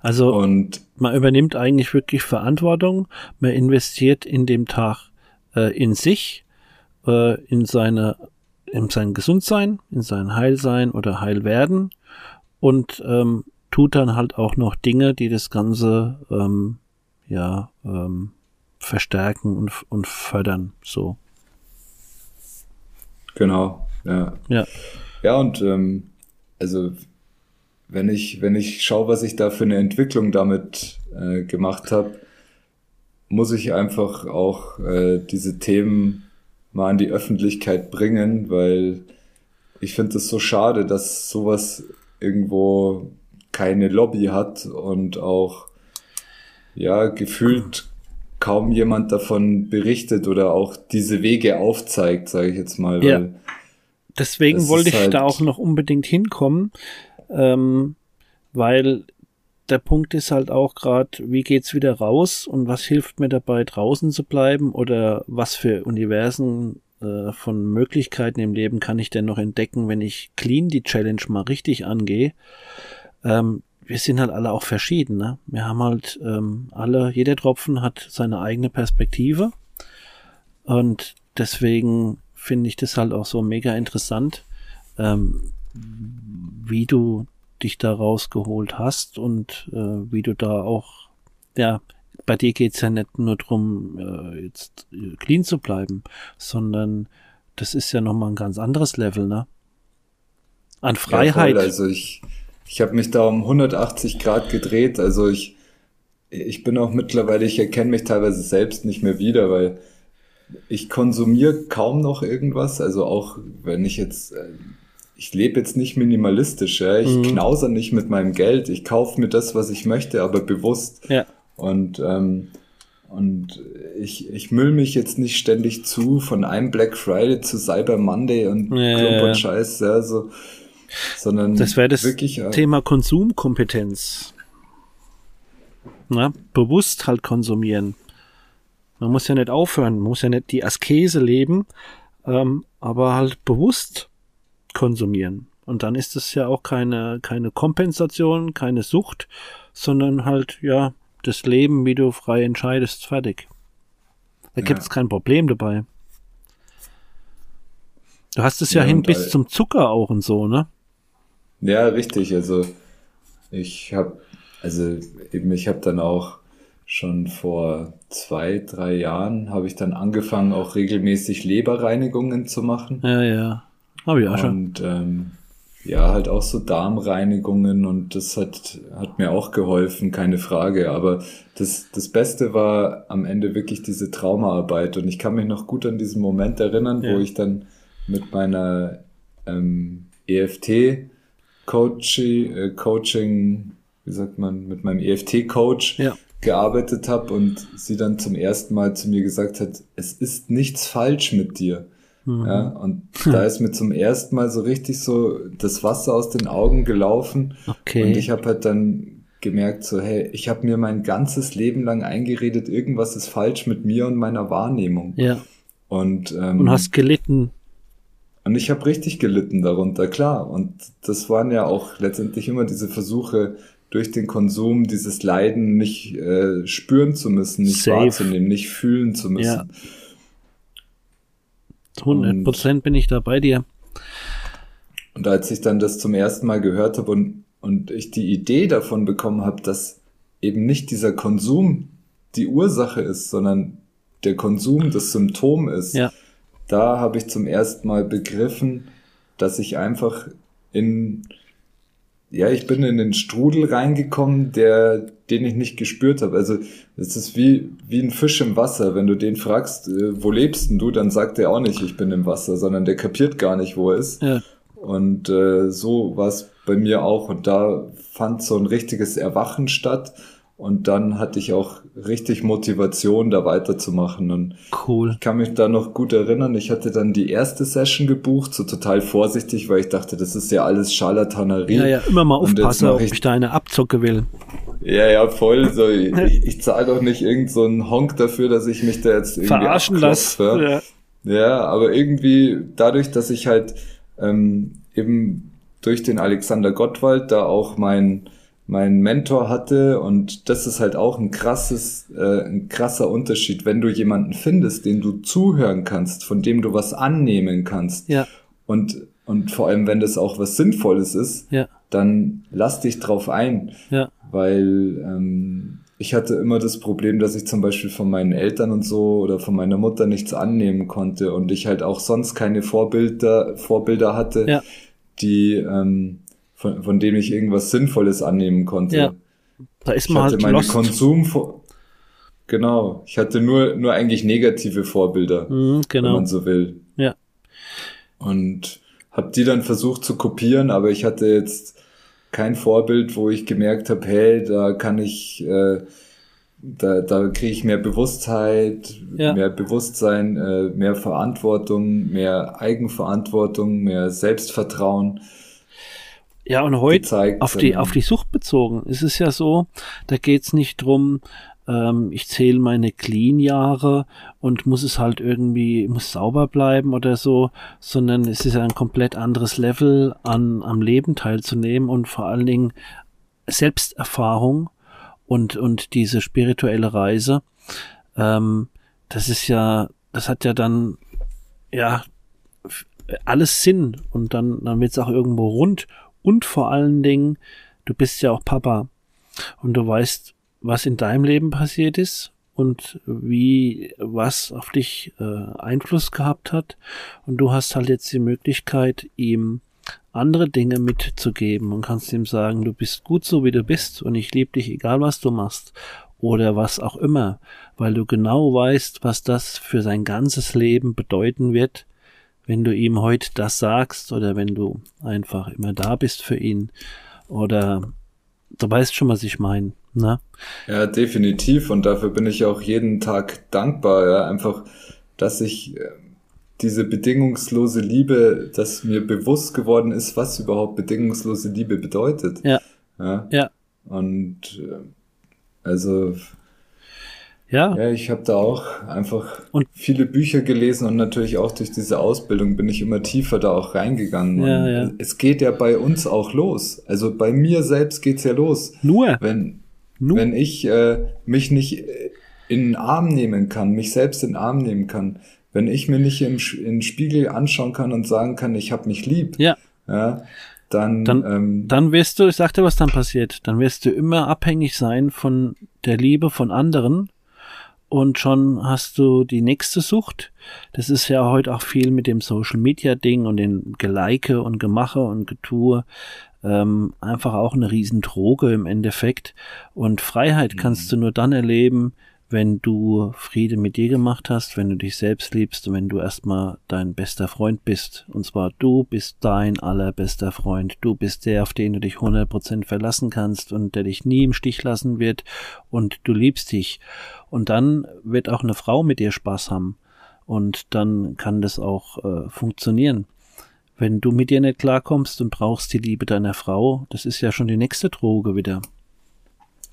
Also Und man übernimmt eigentlich wirklich Verantwortung. Man investiert in dem Tag äh, in sich, äh, in seine, in sein Gesundsein, in sein Heilsein oder Heilwerden und ähm, tut dann halt auch noch Dinge, die das Ganze ähm, ja ähm, verstärken und, und fördern. So. Genau, ja. Ja. Ja, und ähm, also wenn ich, wenn ich schaue, was ich da für eine Entwicklung damit äh, gemacht habe, muss ich einfach auch äh, diese Themen mal an die Öffentlichkeit bringen, weil ich finde es so schade, dass sowas irgendwo keine Lobby hat und auch ja gefühlt kaum jemand davon berichtet oder auch diese Wege aufzeigt, sage ich jetzt mal. Ja. Deswegen wollte ich halt da auch noch unbedingt hinkommen, ähm, weil der Punkt ist halt auch gerade, wie geht's wieder raus und was hilft mir dabei, draußen zu bleiben oder was für Universen äh, von Möglichkeiten im Leben kann ich denn noch entdecken, wenn ich clean die Challenge mal richtig angehe. Ähm, wir sind halt alle auch verschieden. Ne? Wir haben halt ähm, alle, jeder Tropfen hat seine eigene Perspektive und deswegen finde ich das halt auch so mega interessant, ähm, wie du dich da rausgeholt hast und äh, wie du da auch, ja, bei dir geht's ja nicht nur drum, äh, jetzt äh, clean zu bleiben, sondern das ist ja nochmal ein ganz anderes Level, ne? An Freiheit. Ja, voll. Also ich, ich habe mich da um 180 Grad gedreht. Also ich, ich bin auch mittlerweile, ich erkenne mich teilweise selbst nicht mehr wieder, weil ich konsumiere kaum noch irgendwas. Also auch wenn ich jetzt, äh, ich lebe jetzt nicht minimalistisch, ja. ich mhm. knauser nicht mit meinem Geld. Ich kaufe mir das, was ich möchte, aber bewusst. Ja. Und ähm, und ich, ich müll mich jetzt nicht ständig zu von einem Black Friday zu Cyber Monday und ja, Klump und Scheiß, ja, so sondern das wäre das wirklich, Thema Konsumkompetenz. Na, bewusst halt konsumieren. Man muss ja nicht aufhören, man muss ja nicht die Askese leben, ähm, aber halt bewusst konsumieren. Und dann ist es ja auch keine, keine Kompensation, keine Sucht, sondern halt, ja, das Leben, wie du frei entscheidest, fertig. Da gibt es kein Problem dabei. Du hast es ja, ja hin bis zum Zucker auch und so, ne? Ja, richtig. Also ich habe, also eben ich habe dann auch schon vor zwei, drei Jahren habe ich dann angefangen, auch regelmäßig Leberreinigungen zu machen. Ja, ja. Habe ich auch schon. Und ähm, ja, halt auch so Darmreinigungen und das hat, hat mir auch geholfen, keine Frage. Aber das, das Beste war am Ende wirklich diese Traumaarbeit und ich kann mich noch gut an diesen Moment erinnern, ja. wo ich dann mit meiner ähm, EFT Coaching, äh, Coaching, wie sagt man, mit meinem EFT-Coach ja. gearbeitet habe und sie dann zum ersten Mal zu mir gesagt hat, es ist nichts falsch mit dir. Mhm. Ja, und da ist mir zum ersten Mal so richtig so das Wasser aus den Augen gelaufen. Okay. Und ich habe halt dann gemerkt, so, hey, ich habe mir mein ganzes Leben lang eingeredet, irgendwas ist falsch mit mir und meiner Wahrnehmung. Ja. Und, ähm, und hast gelitten. Und ich habe richtig gelitten darunter, klar. Und das waren ja auch letztendlich immer diese Versuche, durch den Konsum dieses Leiden nicht äh, spüren zu müssen, nicht Safe. wahrzunehmen, nicht fühlen zu müssen. Ja. 100 Prozent bin ich da bei dir. Und als ich dann das zum ersten Mal gehört habe und, und ich die Idee davon bekommen habe, dass eben nicht dieser Konsum die Ursache ist, sondern der Konsum das Symptom ist, ja da habe ich zum ersten Mal begriffen, dass ich einfach in, ja, ich bin in den Strudel reingekommen, der, den ich nicht gespürt habe. Also es ist wie, wie ein Fisch im Wasser. Wenn du den fragst, äh, wo lebst denn du, dann sagt er auch nicht, ich bin im Wasser, sondern der kapiert gar nicht, wo er ist. Ja. Und äh, so war es bei mir auch. Und da fand so ein richtiges Erwachen statt. Und dann hatte ich auch richtig Motivation, da weiterzumachen. Und cool. Ich kann mich da noch gut erinnern. Ich hatte dann die erste Session gebucht, so total vorsichtig, weil ich dachte, das ist ja alles Scharlatanerie. Ja, ja, immer mal aufpassen, ob ich, ich da eine Abzocke will. Ja, ja, voll. So, ich, ich zahle doch nicht irgend so einen Honk dafür, dass ich mich da jetzt irgendwie verarschen lasse. Ja. ja, aber irgendwie dadurch, dass ich halt ähm, eben durch den Alexander Gottwald da auch mein mein Mentor hatte und das ist halt auch ein krasses, äh, ein krasser Unterschied, wenn du jemanden findest, den du zuhören kannst, von dem du was annehmen kannst. Ja. Und, und vor allem, wenn das auch was Sinnvolles ist, ja. dann lass dich drauf ein. Ja. Weil ähm, ich hatte immer das Problem, dass ich zum Beispiel von meinen Eltern und so oder von meiner Mutter nichts annehmen konnte und ich halt auch sonst keine Vorbilder, Vorbilder hatte, ja. die ähm, von, von dem ich irgendwas Sinnvolles annehmen konnte. Ja. Da ist man ich hatte halt meine lost. Konsum genau. Ich hatte nur, nur eigentlich negative Vorbilder, Mhm, genau. wenn man so will. Ja. Und habe die dann versucht zu kopieren, aber ich hatte jetzt kein Vorbild, wo ich gemerkt habe, hey, da kann ich, äh, da, da kriege ich mehr Bewusstheit, Ja. mehr Bewusstsein, äh, mehr Verantwortung, mehr Eigenverantwortung, mehr Selbstvertrauen. Ja, und heute gezeigt, auf die, ähm, auf die Sucht bezogen ist es ja so, da geht's nicht drum, ähm, ich zähle meine Clean-Jahre und muss es halt irgendwie, muss sauber bleiben oder so, sondern es ist ja ein komplett anderes Level an, am Leben teilzunehmen und vor allen Dingen Selbsterfahrung und, und diese spirituelle Reise. Ähm, das ist ja, das hat ja dann, ja, alles Sinn und dann, dann wird's auch irgendwo rund und vor allen Dingen, du bist ja auch Papa. Und du weißt, was in deinem Leben passiert ist und wie was auf dich äh, Einfluss gehabt hat. Und du hast halt jetzt die Möglichkeit, ihm andere Dinge mitzugeben und kannst ihm sagen, du bist gut so wie du bist und ich liebe dich, egal was du machst oder was auch immer, weil du genau weißt, was das für sein ganzes Leben bedeuten wird, wenn du ihm heute das sagst oder wenn du einfach immer da bist für ihn oder du weißt schon, was ich meine, ne? Ja, definitiv. Und dafür bin ich auch jeden Tag dankbar. Ja, einfach, dass ich äh, diese bedingungslose Liebe, dass mir bewusst geworden ist, was überhaupt bedingungslose Liebe bedeutet. Ja. Ja. Ja. Und äh, also Ja, ja, ich habe da auch einfach Und- viele Bücher gelesen und natürlich auch durch diese Ausbildung bin ich immer tiefer da auch reingegangen. Ja, ja. Es geht ja bei uns auch los. Also bei mir selbst geht's ja los. nur, Wenn, nur, wenn ich äh, mich nicht in den Arm nehmen kann, mich selbst in den Arm nehmen kann, wenn ich mir nicht im, den Spiegel anschauen kann und sagen kann, ich habe mich lieb, ja, ja, dann, Dann- ähm, dann wirst du, ich sag dir, was dann passiert, dann wirst du immer abhängig sein von der Liebe von anderen und schon hast du die nächste Sucht. Das ist ja heute auch viel mit dem Social Media Ding und den Gelike und Gemache und Getue. Ähm, einfach auch eine Riesendroge im Endeffekt. Und Freiheit kannst du nur dann erleben, wenn du Friede mit dir gemacht hast, wenn du dich selbst liebst und wenn du erstmal dein bester Freund bist. Und zwar du bist dein allerbester Freund. Du bist der, auf den du dich 100% verlassen kannst und der dich nie im Stich lassen wird und du liebst dich. Und dann wird auch eine Frau mit dir Spaß haben. Und dann kann das auch äh, funktionieren. Wenn du mit dir nicht klarkommst und brauchst die Liebe deiner Frau, das ist ja schon die nächste Droge wieder.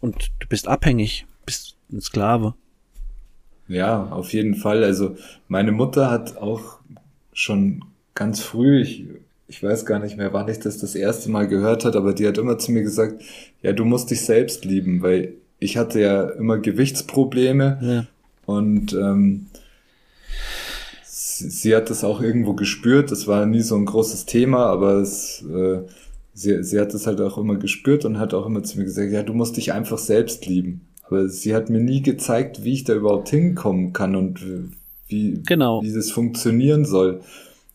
Und du bist abhängig, bist ein Sklave. Ja, auf jeden Fall. Also meine Mutter hat auch schon ganz früh, ich, ich weiß gar nicht mehr, wann ich das das erste Mal gehört hat, aber die hat immer zu mir gesagt, ja, du musst dich selbst lieben, weil ich hatte ja immer Gewichtsprobleme Ja. und ähm, sie, sie hat das auch irgendwo gespürt. Das war nie so ein großes Thema, aber es, äh, sie, sie hat es halt auch immer gespürt und hat auch immer zu mir gesagt, ja, du musst dich einfach selbst lieben. Aber sie hat mir nie gezeigt, wie ich da überhaupt hinkommen kann und wie, Genau. wie das funktionieren soll.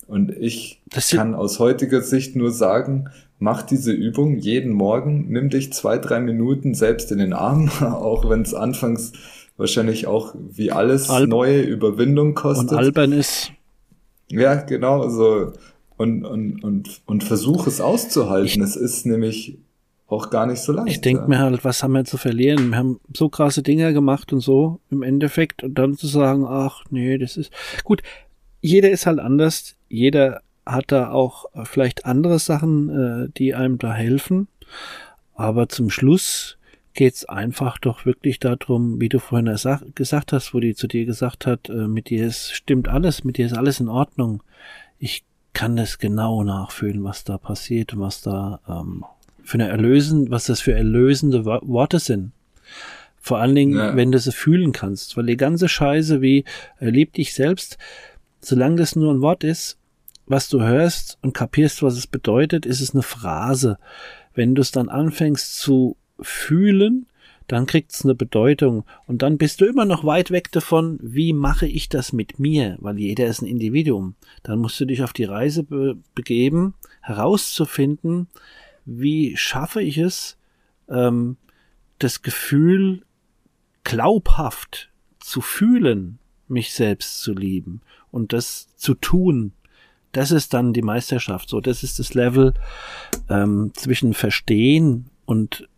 Und ich Das kann aus heutiger Sicht nur sagen, mach diese Übung jeden Morgen, nimm dich zwei, drei Minuten selbst in den Arm, auch wenn es anfangs wahrscheinlich auch wie alles Alb- neue Überwindung kostet. Und albern ist, Ja, genau, so. Und, und, und, und versuch es auszuhalten. es ist nämlich auch gar nicht so leicht. ich denke ja. mir halt, was haben wir zu verlieren? Wir haben so krasse Dinge gemacht und so im Endeffekt und dann zu sagen, ach nee, das ist gut. Jeder ist halt anders. Jeder hat da auch äh, vielleicht andere Sachen, äh, die einem da helfen. Aber zum Schluss geht's einfach doch wirklich darum, wie du vorhin gesagt hast, wo die zu dir gesagt hat, äh, mit dir ist, stimmt alles, mit dir ist alles in Ordnung. Ich kann das genau nachfühlen, was da passiert und was da ähm, für eine erlösen, was das für erlösende Wo- Worte sind. Vor allen Dingen, Ja. wenn du sie fühlen kannst, weil die ganze Scheiße wie äh, lieb dich selbst, solange das nur ein Wort ist, was du hörst und kapierst, was es bedeutet, ist es eine Phrase. Wenn du es dann anfängst zu fühlen, dann kriegt es eine Bedeutung und dann bist du immer noch weit weg davon, wie mache ich das mit mir, weil jeder ist ein Individuum. Dann musst du dich auf die Reise be begeben, herauszufinden, wie schaffe ich es, ähm, das Gefühl glaubhaft zu fühlen, mich selbst zu lieben und das zu tun, das ist dann die Meisterschaft. So, das ist das Level ähm, zwischen Verstehen und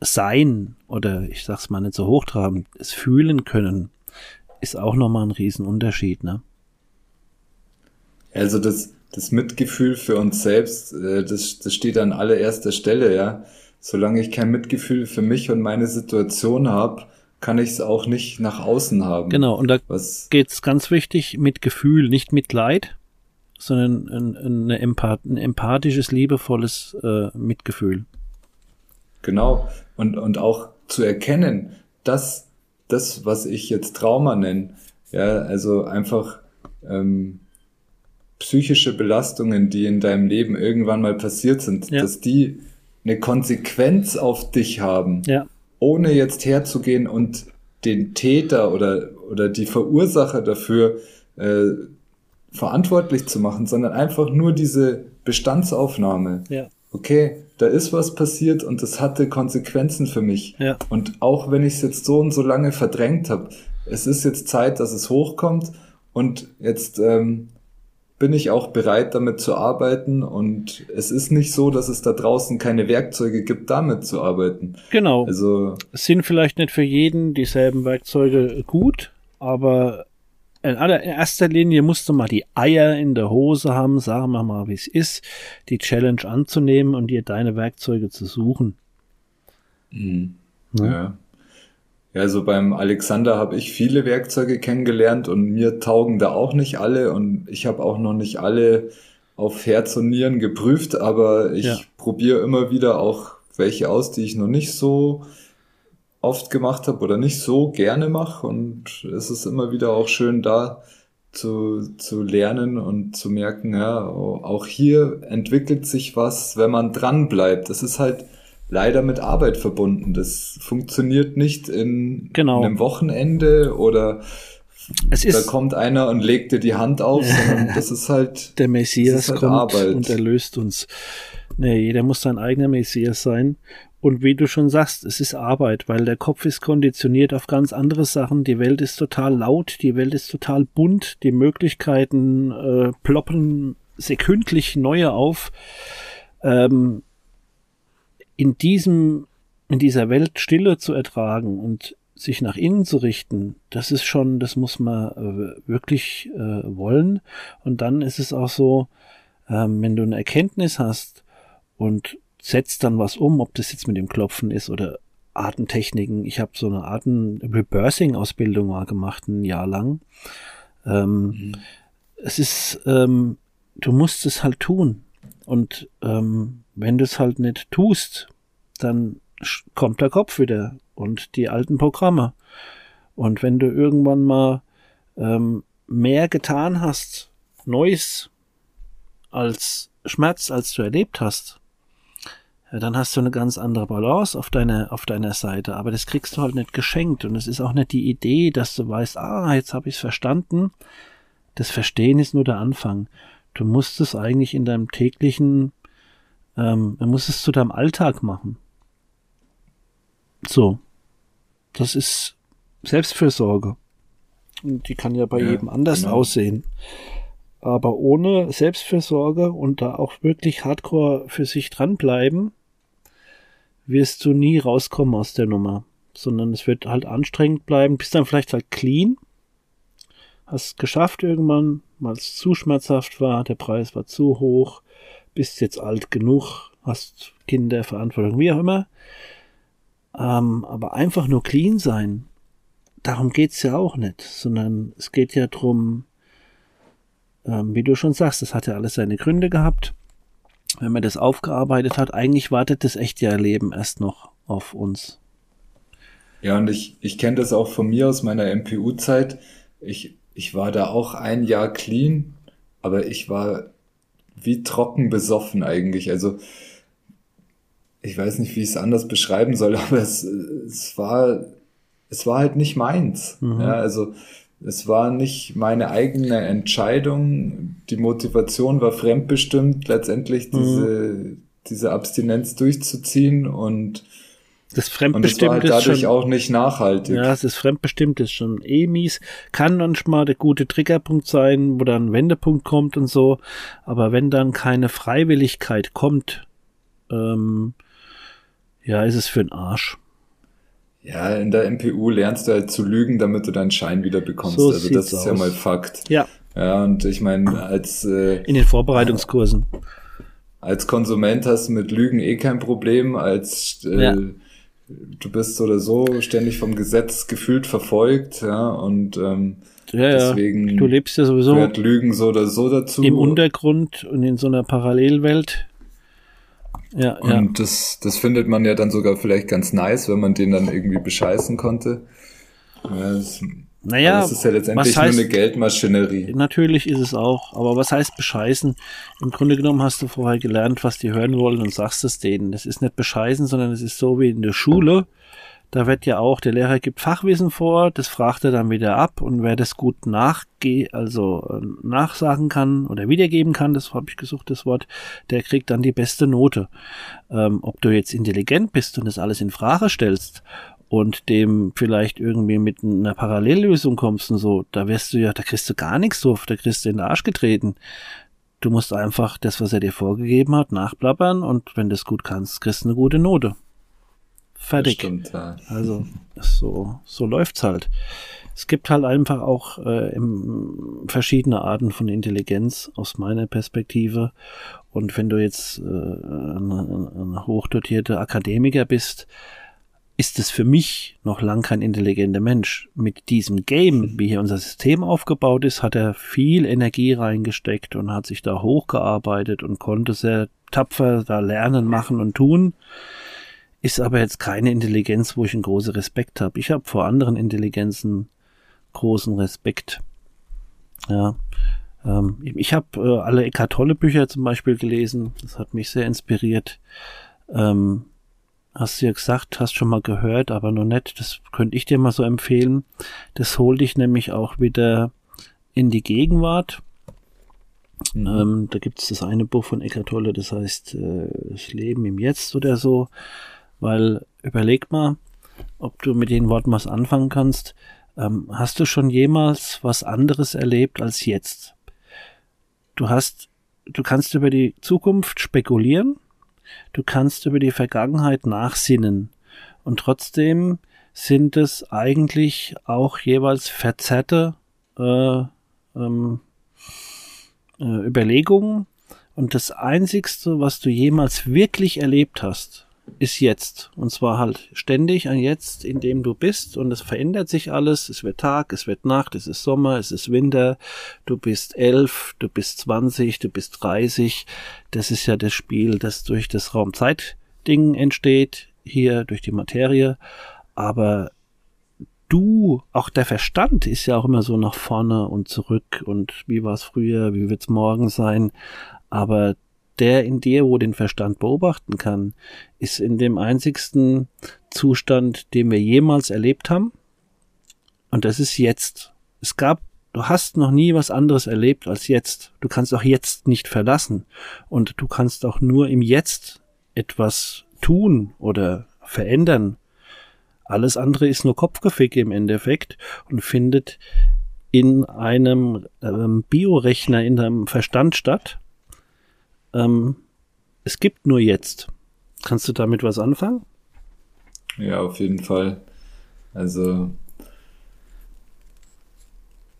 Sein oder ich sag's mal nicht so hochtrabend, es fühlen können, ist auch nochmal ein Riesenunterschied, ne? Also das, das Mitgefühl für uns selbst, äh, das, das steht an allererster Stelle, ja. Solange ich kein Mitgefühl für mich und meine Situation habe, kann ich es auch nicht nach außen haben. Genau, und da geht es ganz wichtig mit Gefühl, nicht mit Leid, sondern ein, eine Empath ein empathisches, liebevolles äh, Mitgefühl. Genau, und, und auch zu erkennen, dass das, was ich jetzt Trauma nenne, ja, also einfach ähm, psychische Belastungen, die in deinem Leben irgendwann mal passiert sind, ja. dass die eine Konsequenz auf dich haben, ja. ohne jetzt herzugehen und den Täter oder, oder die Verursacher dafür äh, verantwortlich zu machen, sondern einfach nur diese Bestandsaufnahme. Ja. Okay, da ist was passiert und das hatte Konsequenzen für mich. Ja. Und auch wenn ich es jetzt so und so lange verdrängt habe, es ist jetzt Zeit, dass es hochkommt und jetzt ähm, bin ich auch bereit, damit zu arbeiten. Und es ist nicht so, dass es da draußen keine Werkzeuge gibt, damit zu arbeiten. Genau. Also es sind vielleicht nicht für jeden dieselben Werkzeuge gut, aber in allererster Linie musst du mal die Eier in der Hose haben, sagen wir mal, wie es ist, die Challenge anzunehmen und dir deine Werkzeuge zu suchen. Mhm. Ja. ja. Ja, also beim Alexander habe ich viele Werkzeuge kennengelernt und mir taugen da auch nicht alle und ich habe auch noch nicht alle auf Herz und Nieren geprüft, aber ich ja. probiere immer wieder auch welche aus, die ich noch nicht so oft gemacht habe oder nicht so gerne mache und es ist immer wieder auch schön da zu, zu lernen und zu merken, ja, auch hier entwickelt sich was, wenn man dran bleibt. Das ist halt leider mit Arbeit verbunden. Das funktioniert nicht in genau. einem Wochenende oder es da kommt einer und legt dir die Hand auf, sondern das ist halt der Messias halt kommt Arbeit. und erlöst uns. Nee, jeder muss sein eigener Messias sein. Und wie du schon sagst, es ist Arbeit, weil der Kopf ist konditioniert auf ganz andere Sachen. Die Welt ist total laut, die Welt ist total bunt, die Möglichkeiten äh, ploppen sekündlich neue auf. Ähm, in diesem, in dieser Welt Stille zu ertragen und sich nach innen zu richten, das ist schon, das muss man äh, wirklich äh, wollen. Und dann ist es auch so, ähm, wenn du eine Erkenntnis hast und setzt dann was um, ob das jetzt mit dem Klopfen ist oder Artentechniken. Ich habe so eine Arten-Reversing-Ausbildung mal gemacht, ein Jahr lang. Ähm, mhm. Es ist, ähm, du musst es halt tun. Und ähm, wenn du es halt nicht tust, dann kommt der Kopf wieder und die alten Programme. Und wenn du irgendwann mal ähm, mehr getan hast, Neues als Schmerz, als du erlebt hast, ja, dann hast du eine ganz andere Balance auf deiner auf deiner Seite. Aber das kriegst du halt nicht geschenkt und es ist auch nicht die Idee, dass du weißt, ah, jetzt habe ich es verstanden. Das Verstehen ist nur der Anfang. Du musst es eigentlich in deinem täglichen, ähm, du musst es zu deinem Alltag machen. So. Das ist Selbstfürsorge. Und die kann ja bei ja, jedem anders genau. aussehen. Aber ohne Selbstfürsorge und da auch wirklich hardcore für sich dranbleiben, wirst du nie rauskommen aus der Nummer. Sondern es wird halt anstrengend bleiben, bist dann vielleicht halt clean, hast geschafft irgendwann, weil es zu schmerzhaft war, der Preis war zu hoch, bist jetzt alt genug, hast Kinder, Verantwortung, wie auch immer. Ähm, aber einfach nur clean sein, darum geht's ja auch nicht, sondern es geht ja drum, ähm, wie du schon sagst, das hat ja alles seine Gründe gehabt. Wenn man das aufgearbeitet hat, eigentlich wartet das echte Leben erst noch auf uns. Ja, und ich, ich kenne das auch von mir aus meiner MPU-Zeit. Ich, ich war da auch ein Jahr clean, aber ich war wie trocken besoffen eigentlich. Also ich weiß nicht, wie ich es anders beschreiben soll, aber es, es war, es war halt nicht meins. Mhm. Ja, also es war nicht meine eigene Entscheidung. Die Motivation war fremdbestimmt, letztendlich mhm. diese, mhm. diese Abstinenz durchzuziehen und Das Fremdbestimmt halt ist schon, auch nicht nachhaltig. Ja, das Fremdbestimmt ist schon eh mies. Kann manchmal der gute Triggerpunkt sein, wo dann ein Wendepunkt kommt und so. Aber wenn dann keine Freiwilligkeit kommt, ähm, ja, ist es für den Arsch. Ja, in der MPU lernst du halt zu lügen, damit du deinen Schein wieder bekommst. So also das ist aus. ja mal Fakt. Ja. Ja, und ich meine, als äh, in den Vorbereitungskursen. Als Konsument hast du mit Lügen eh kein Problem, als äh, ja. Du bist oder so ständig vom Gesetz gefühlt verfolgt, ja, und ähm, ja, deswegen du lebst ja sowieso gehört Lügen so oder so dazu. Im Untergrund und in so einer Parallelwelt. Ja, und ja. das, das findet man ja dann sogar vielleicht ganz nice, wenn man den dann irgendwie bescheißen konnte. Ja, das, naja, das ist ja letztendlich heißt, nur eine Geldmaschinerie. Natürlich ist es auch, aber was heißt bescheißen? Im Grunde genommen hast du vorher gelernt, was die hören wollen und sagst es denen. Das ist nicht bescheißen, sondern es ist so wie in der Schule. Da wird ja auch, der Lehrer gibt Fachwissen vor, das fragt er dann wieder ab und wer das gut nachge also äh, nachsagen kann oder wiedergeben kann, das habe ich gesucht, das Wort, der kriegt dann die beste Note. Ähm, ob du jetzt intelligent bist und das alles in Frage stellst und dem vielleicht irgendwie mit einer Parallellösung kommst und so, da wirst du ja, da kriegst du gar nichts drauf, da kriegst du in den Arsch getreten. Du musst einfach das, was er dir vorgegeben hat, nachplappern und wenn du es gut kannst, kriegst du eine gute Note. Fertig. Stimmt, ja. Also so, so läuft's halt. Es gibt halt einfach auch äh, im, verschiedene Arten von Intelligenz aus meiner Perspektive. Und wenn du jetzt äh, ein, ein hochdotierter Akademiker bist, ist es für mich noch lang kein intelligenter Mensch. Mit diesem Game, wie hier unser System aufgebaut ist, hat er viel Energie reingesteckt und hat sich da hochgearbeitet und konnte sehr tapfer da lernen, machen und tun ist aber jetzt keine Intelligenz, wo ich einen großen Respekt habe. Ich habe vor anderen Intelligenzen großen Respekt. Ja. Ähm, ich habe äh, alle Eckart Tolle Bücher zum Beispiel gelesen. Das hat mich sehr inspiriert. Ähm, hast du ja gesagt, hast schon mal gehört, aber noch nicht. Das könnte ich dir mal so empfehlen. Das holt dich nämlich auch wieder in die Gegenwart. Mhm. Ähm, da gibt es das eine Buch von Eckart Tolle, das heißt äh, Das Leben im Jetzt oder so. Weil überleg mal, ob du mit den Worten was anfangen kannst. Ähm, hast du schon jemals was anderes erlebt als jetzt? Du hast, du kannst über die Zukunft spekulieren, du kannst über die Vergangenheit nachsinnen. Und trotzdem sind es eigentlich auch jeweils verzerrte äh, ähm, äh, Überlegungen. Und das Einzigste, was du jemals wirklich erlebt hast, ist jetzt. Und zwar halt ständig ein Jetzt, in dem du bist. Und es verändert sich alles. Es wird Tag, es wird Nacht, es ist Sommer, es ist Winter. Du bist elf, du bist zwanzig, du bist dreißig. Das ist ja das Spiel, das durch das Raumzeit-Ding entsteht. Hier durch die Materie. Aber du, auch der Verstand ist ja auch immer so nach vorne und zurück und wie war es früher, wie wird's morgen sein. Aber der in dir, wo den Verstand beobachten kann, ist in dem einzigsten Zustand, den wir jemals erlebt haben. Und das ist jetzt. Es gab, du hast noch nie was anderes erlebt als jetzt. Du kannst auch jetzt nicht verlassen. Und du kannst auch nur im Jetzt etwas tun oder verändern. Alles andere ist nur Kopfgeficke im Endeffekt und findet in einem ähm, Biorechner in deinem Verstand statt ähm, es gibt nur jetzt. Kannst du damit was anfangen? Ja, auf jeden Fall. Also,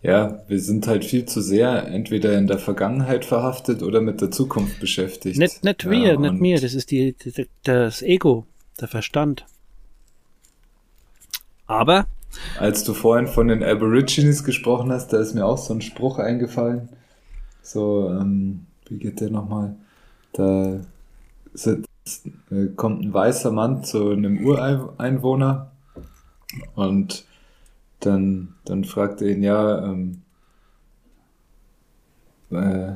ja, wir sind halt viel zu sehr entweder in der Vergangenheit verhaftet oder mit der Zukunft beschäftigt. Nicht, nicht wir, ja, nicht mir, das ist die, die, das Ego, der Verstand. Aber. Als du vorhin von den Aborigines gesprochen hast, da ist mir auch so ein Spruch eingefallen. So, ähm, wie geht der nochmal? Da sitzt, äh, kommt ein weißer Mann zu einem Ureinwohner und dann, dann fragt er ihn, ja, ähm, äh,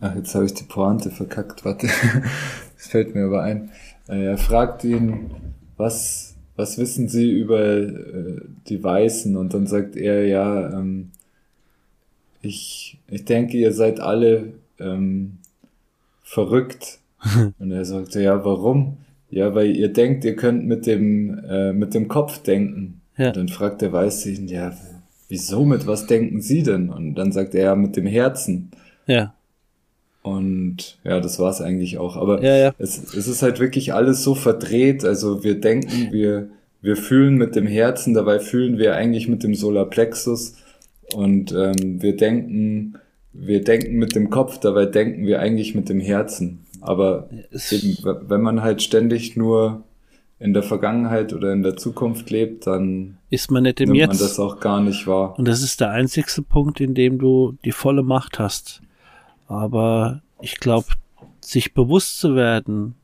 ach, jetzt habe ich die Pointe verkackt, warte, das fällt mir aber ein. Äh, er fragt ihn, was, was wissen Sie über äh, die Weißen? Und dann sagt er, ja, ähm, ich, ich denke, ihr seid alle ähm, verrückt. Und er sagte, ja, warum? ja, weil ihr denkt, ihr könnt mit dem, äh, mit dem Kopf denken. Ja. Und dann fragt der Weiße ihn, ja, wieso, mit was denken Sie denn? Und dann sagt er, ja, mit dem Herzen. Ja. Und ja, das war's eigentlich auch. Aber ja, ja. Es, es ist halt wirklich alles so verdreht. Also wir denken, wir, wir fühlen mit dem Herzen, dabei fühlen wir eigentlich mit dem Solarplexus. Und ähm, wir denken, wir denken mit dem Kopf, dabei denken wir eigentlich mit dem Herzen. Aber eben, wenn man halt ständig nur in der Vergangenheit oder in der Zukunft lebt, dann ist man nicht im Jetzt. man das auch gar nicht wahr. Und das ist der einzigste Punkt, in dem du die volle Macht hast. Aber ich glaube, sich bewusst zu werden,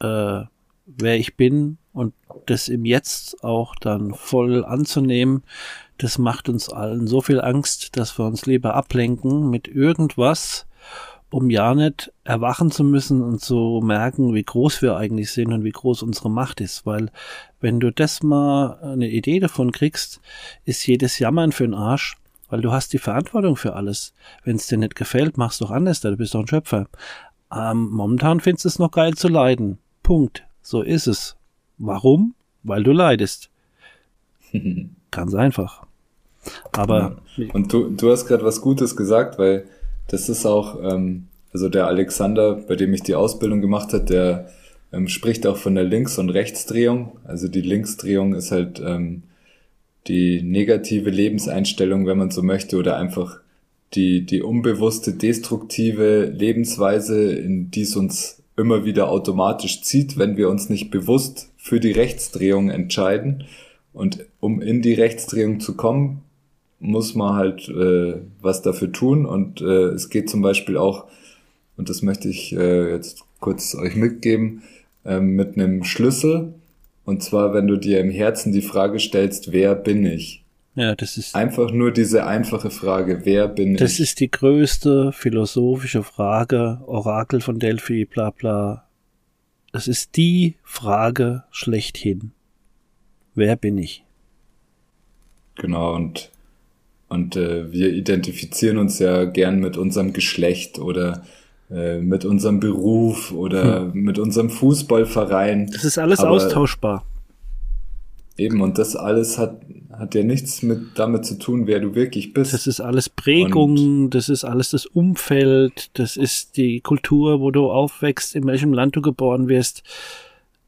äh, wer ich bin und das im Jetzt auch dann voll anzunehmen, das macht uns allen so viel Angst, dass wir uns lieber ablenken mit irgendwas, um ja nicht erwachen zu müssen und zu merken, wie groß wir eigentlich sind und wie groß unsere Macht ist. Weil wenn du das mal eine Idee davon kriegst, ist jedes Jammern für den Arsch, weil du hast die Verantwortung für alles. Wenn es dir nicht gefällt, machst du doch anders, du bist doch ein Schöpfer. Ähm, momentan findest du es noch geil zu leiden. Punkt. So ist es. Warum? Weil du leidest. Ganz einfach. Aber. Ja. Und du, du hast gerade was Gutes gesagt, weil das ist auch, ähm, also der Alexander, bei dem ich die Ausbildung gemacht hat, der ähm, spricht auch von der Links- und Rechtsdrehung. Also die Linksdrehung ist halt ähm, die negative Lebenseinstellung, wenn man so möchte, oder einfach die, die unbewusste, destruktive Lebensweise, in die es uns immer wieder automatisch zieht, wenn wir uns nicht bewusst für die Rechtsdrehung entscheiden. Und um in die Rechtsdrehung zu kommen, muss man halt äh, was dafür tun. Und äh, es geht zum Beispiel auch, und das möchte ich äh, jetzt kurz euch mitgeben, äh, mit einem Schlüssel. Und zwar, wenn du dir im Herzen die Frage stellst, wer bin ich? Ja, das ist einfach nur diese einfache Frage, wer bin das ich? Das ist die größte philosophische Frage, Orakel von Delphi, bla bla. Das ist die Frage schlechthin. Wer bin ich? Genau, und und äh, wir identifizieren uns ja gern mit unserem Geschlecht oder äh, mit unserem Beruf oder hm. mit unserem Fußballverein. Das ist alles austauschbar. Eben, und das alles hat, hat ja nichts mit damit zu tun, wer du wirklich bist. Das ist alles Prägung, und das ist alles das Umfeld, das ist die Kultur, wo du aufwächst, in welchem Land du geboren wirst.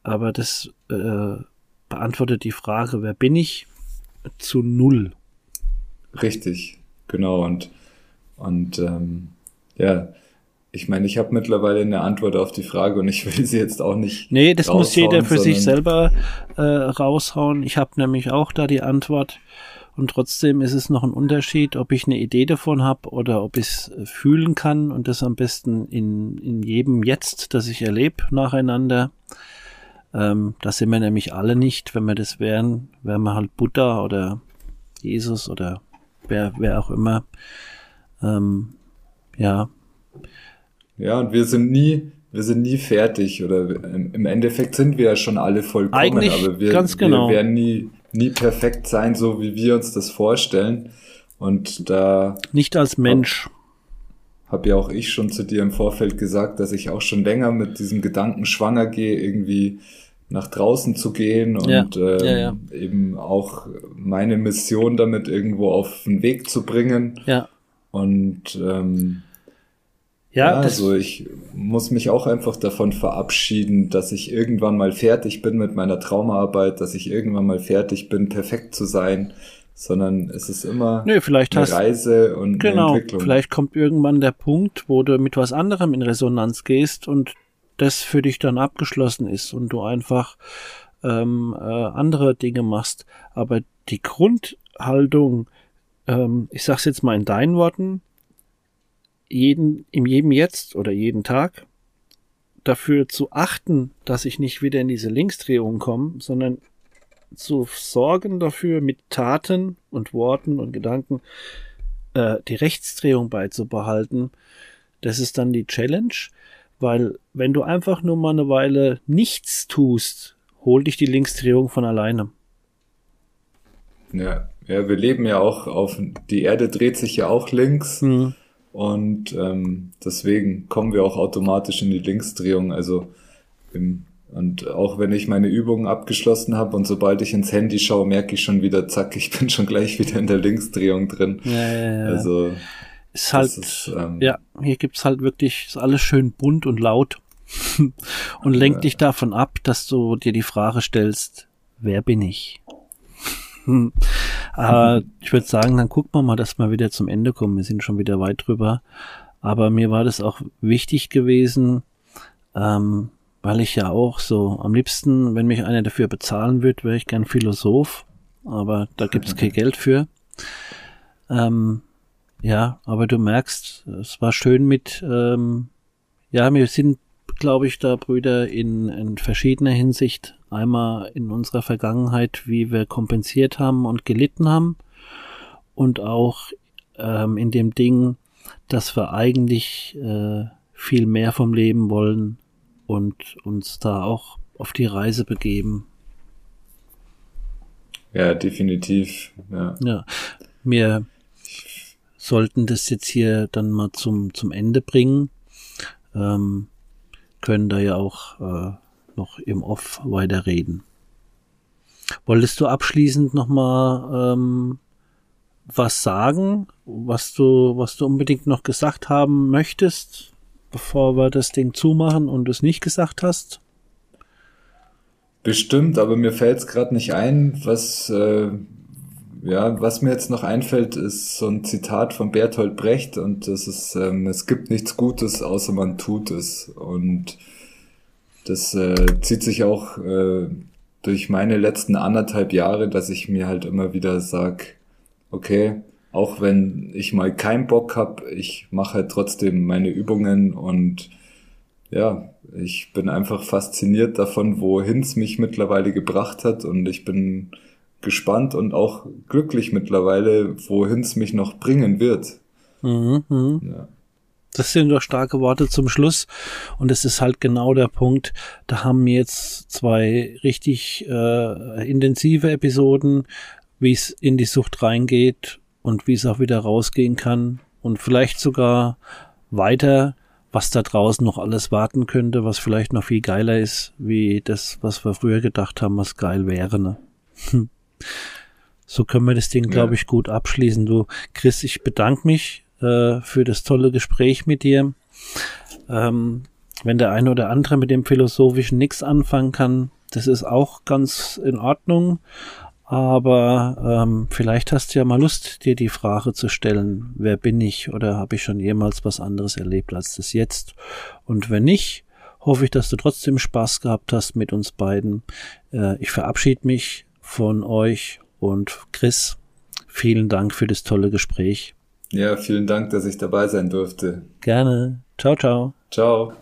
Aber das äh, beantwortet die Frage, wer bin ich? Zu null. Richtig, genau. Und, und ähm, ja, ich meine, ich habe mittlerweile eine Antwort auf die Frage und ich will sie jetzt auch nicht. Nee, das muss jeder für sich selber äh, raushauen. Ich habe nämlich auch da die Antwort. Und trotzdem ist es noch ein Unterschied, ob ich eine Idee davon habe oder ob ich es äh, fühlen kann und das am besten in, in jedem Jetzt, das ich erlebe, nacheinander. Ähm, das sind wir nämlich alle nicht. Wenn wir das wären, wären wir halt Buddha oder Jesus oder wer, wer auch immer. Ähm, ja. Ja, und wir sind nie, wir sind nie fertig oder im Endeffekt sind wir ja schon alle vollkommen, Eigentlich aber wir, ganz genau. wir werden nie, nie perfekt sein, so wie wir uns das vorstellen. Und da. Nicht als Mensch. Hab, hab ja auch ich schon zu dir im Vorfeld gesagt, dass ich auch schon länger mit diesem Gedanken schwanger gehe, irgendwie nach draußen zu gehen und ja, ähm, ja, ja. eben auch meine Mission damit irgendwo auf den Weg zu bringen. Ja. Und ähm, ja, also ich muss mich auch einfach davon verabschieden, dass ich irgendwann mal fertig bin mit meiner Traumaarbeit, dass ich irgendwann mal fertig bin, perfekt zu sein, sondern es ist immer Nö, vielleicht eine hast, Reise und genau, eine Entwicklung. Vielleicht kommt irgendwann der Punkt, wo du mit was anderem in Resonanz gehst und das für dich dann abgeschlossen ist und du einfach ähm, äh, andere Dinge machst. Aber die Grundhaltung, ähm, ich sag's jetzt mal in deinen Worten, jeden, in jedem Jetzt oder jeden Tag dafür zu achten, dass ich nicht wieder in diese Linksdrehung komme, sondern zu sorgen dafür, mit Taten und Worten und Gedanken äh, die Rechtsdrehung beizubehalten. Das ist dann die Challenge. Weil wenn du einfach nur mal eine Weile nichts tust, hol dich die Linksdrehung von alleine. Ja, ja, wir leben ja auch auf, die Erde dreht sich ja auch links Mhm. Und ähm, deswegen kommen wir auch automatisch in die Linksdrehung. Also im, Und auch wenn ich meine Übungen abgeschlossen habe und sobald ich ins Handy schaue, merke ich schon wieder, zack, ich bin schon gleich wieder in der Linksdrehung drin. Ja, ja, ja. Also ist halt, ist, ähm, ja, hier gibt's halt wirklich, ist alles schön bunt und laut und lenkt ja. dich davon ab, dass du dir die Frage stellst, wer bin ich? Aber ich würde sagen, dann gucken wir mal, dass wir wieder zum Ende kommen. Wir sind schon wieder weit drüber. Aber mir war das auch wichtig gewesen, ähm, weil ich ja auch so am liebsten, wenn mich einer dafür bezahlen würde, wäre ich gern Philosoph, aber da gibt es kein Geld für. Ähm, ja, aber du merkst, es war schön mit, ähm, ja, wir sind, glaube ich, da Brüder in, in verschiedener Hinsicht. Einmal in unserer Vergangenheit, wie wir kompensiert haben und gelitten haben und auch ähm, in dem Ding, dass wir eigentlich äh, viel mehr vom Leben wollen und uns da auch auf die Reise begeben. Ja, definitiv. Ja. ja. Wir sollten das jetzt hier dann mal zum, zum Ende bringen. Ähm, können da ja auch äh, noch im Off weiterreden. Wolltest du abschließend nochmal ähm, was sagen, was du, was du unbedingt noch gesagt haben möchtest, bevor wir das Ding zumachen und es nicht gesagt hast? Bestimmt, aber mir fällt es gerade nicht ein, was äh, ja, was mir jetzt noch einfällt, ist so ein Zitat von Bertolt Brecht und das ist, ähm, es gibt nichts Gutes, außer man tut es. Und das äh, zieht sich auch äh, durch meine letzten anderthalb Jahre, dass ich mir halt immer wieder sag, okay, auch wenn ich mal keinen Bock hab, ich mache halt trotzdem meine Übungen und ja, ich bin einfach fasziniert davon, wohin es mich mittlerweile gebracht hat und ich bin gespannt und auch glücklich mittlerweile, wohin es mich noch bringen wird. Mhm, mh. ja. Das sind doch starke Worte zum Schluss. Und es ist halt genau der Punkt. Da haben wir jetzt zwei richtig äh, intensive Episoden, wie es in die Sucht reingeht und wie es auch wieder rausgehen kann. Und vielleicht sogar weiter, was da draußen noch alles warten könnte, was vielleicht noch viel geiler ist, wie das, was wir früher gedacht haben, was geil wäre. Ne? So können wir das Ding, glaube ich, gut abschließen. Du, Chris, ich bedanke mich äh, für das tolle Gespräch mit dir. Ähm, wenn der eine oder andere mit dem Philosophischen nichts anfangen kann, das ist auch ganz in Ordnung. Aber ähm, vielleicht hast du ja mal Lust, dir die Frage zu stellen, wer bin ich oder habe ich schon jemals was anderes erlebt als das jetzt? Und wenn nicht, hoffe ich, dass du trotzdem Spaß gehabt hast mit uns beiden. Äh, ich verabschiede mich von euch und Chris, vielen Dank für das tolle Gespräch. Ja, vielen Dank, dass ich dabei sein durfte. Gerne. Ciao, ciao. Ciao.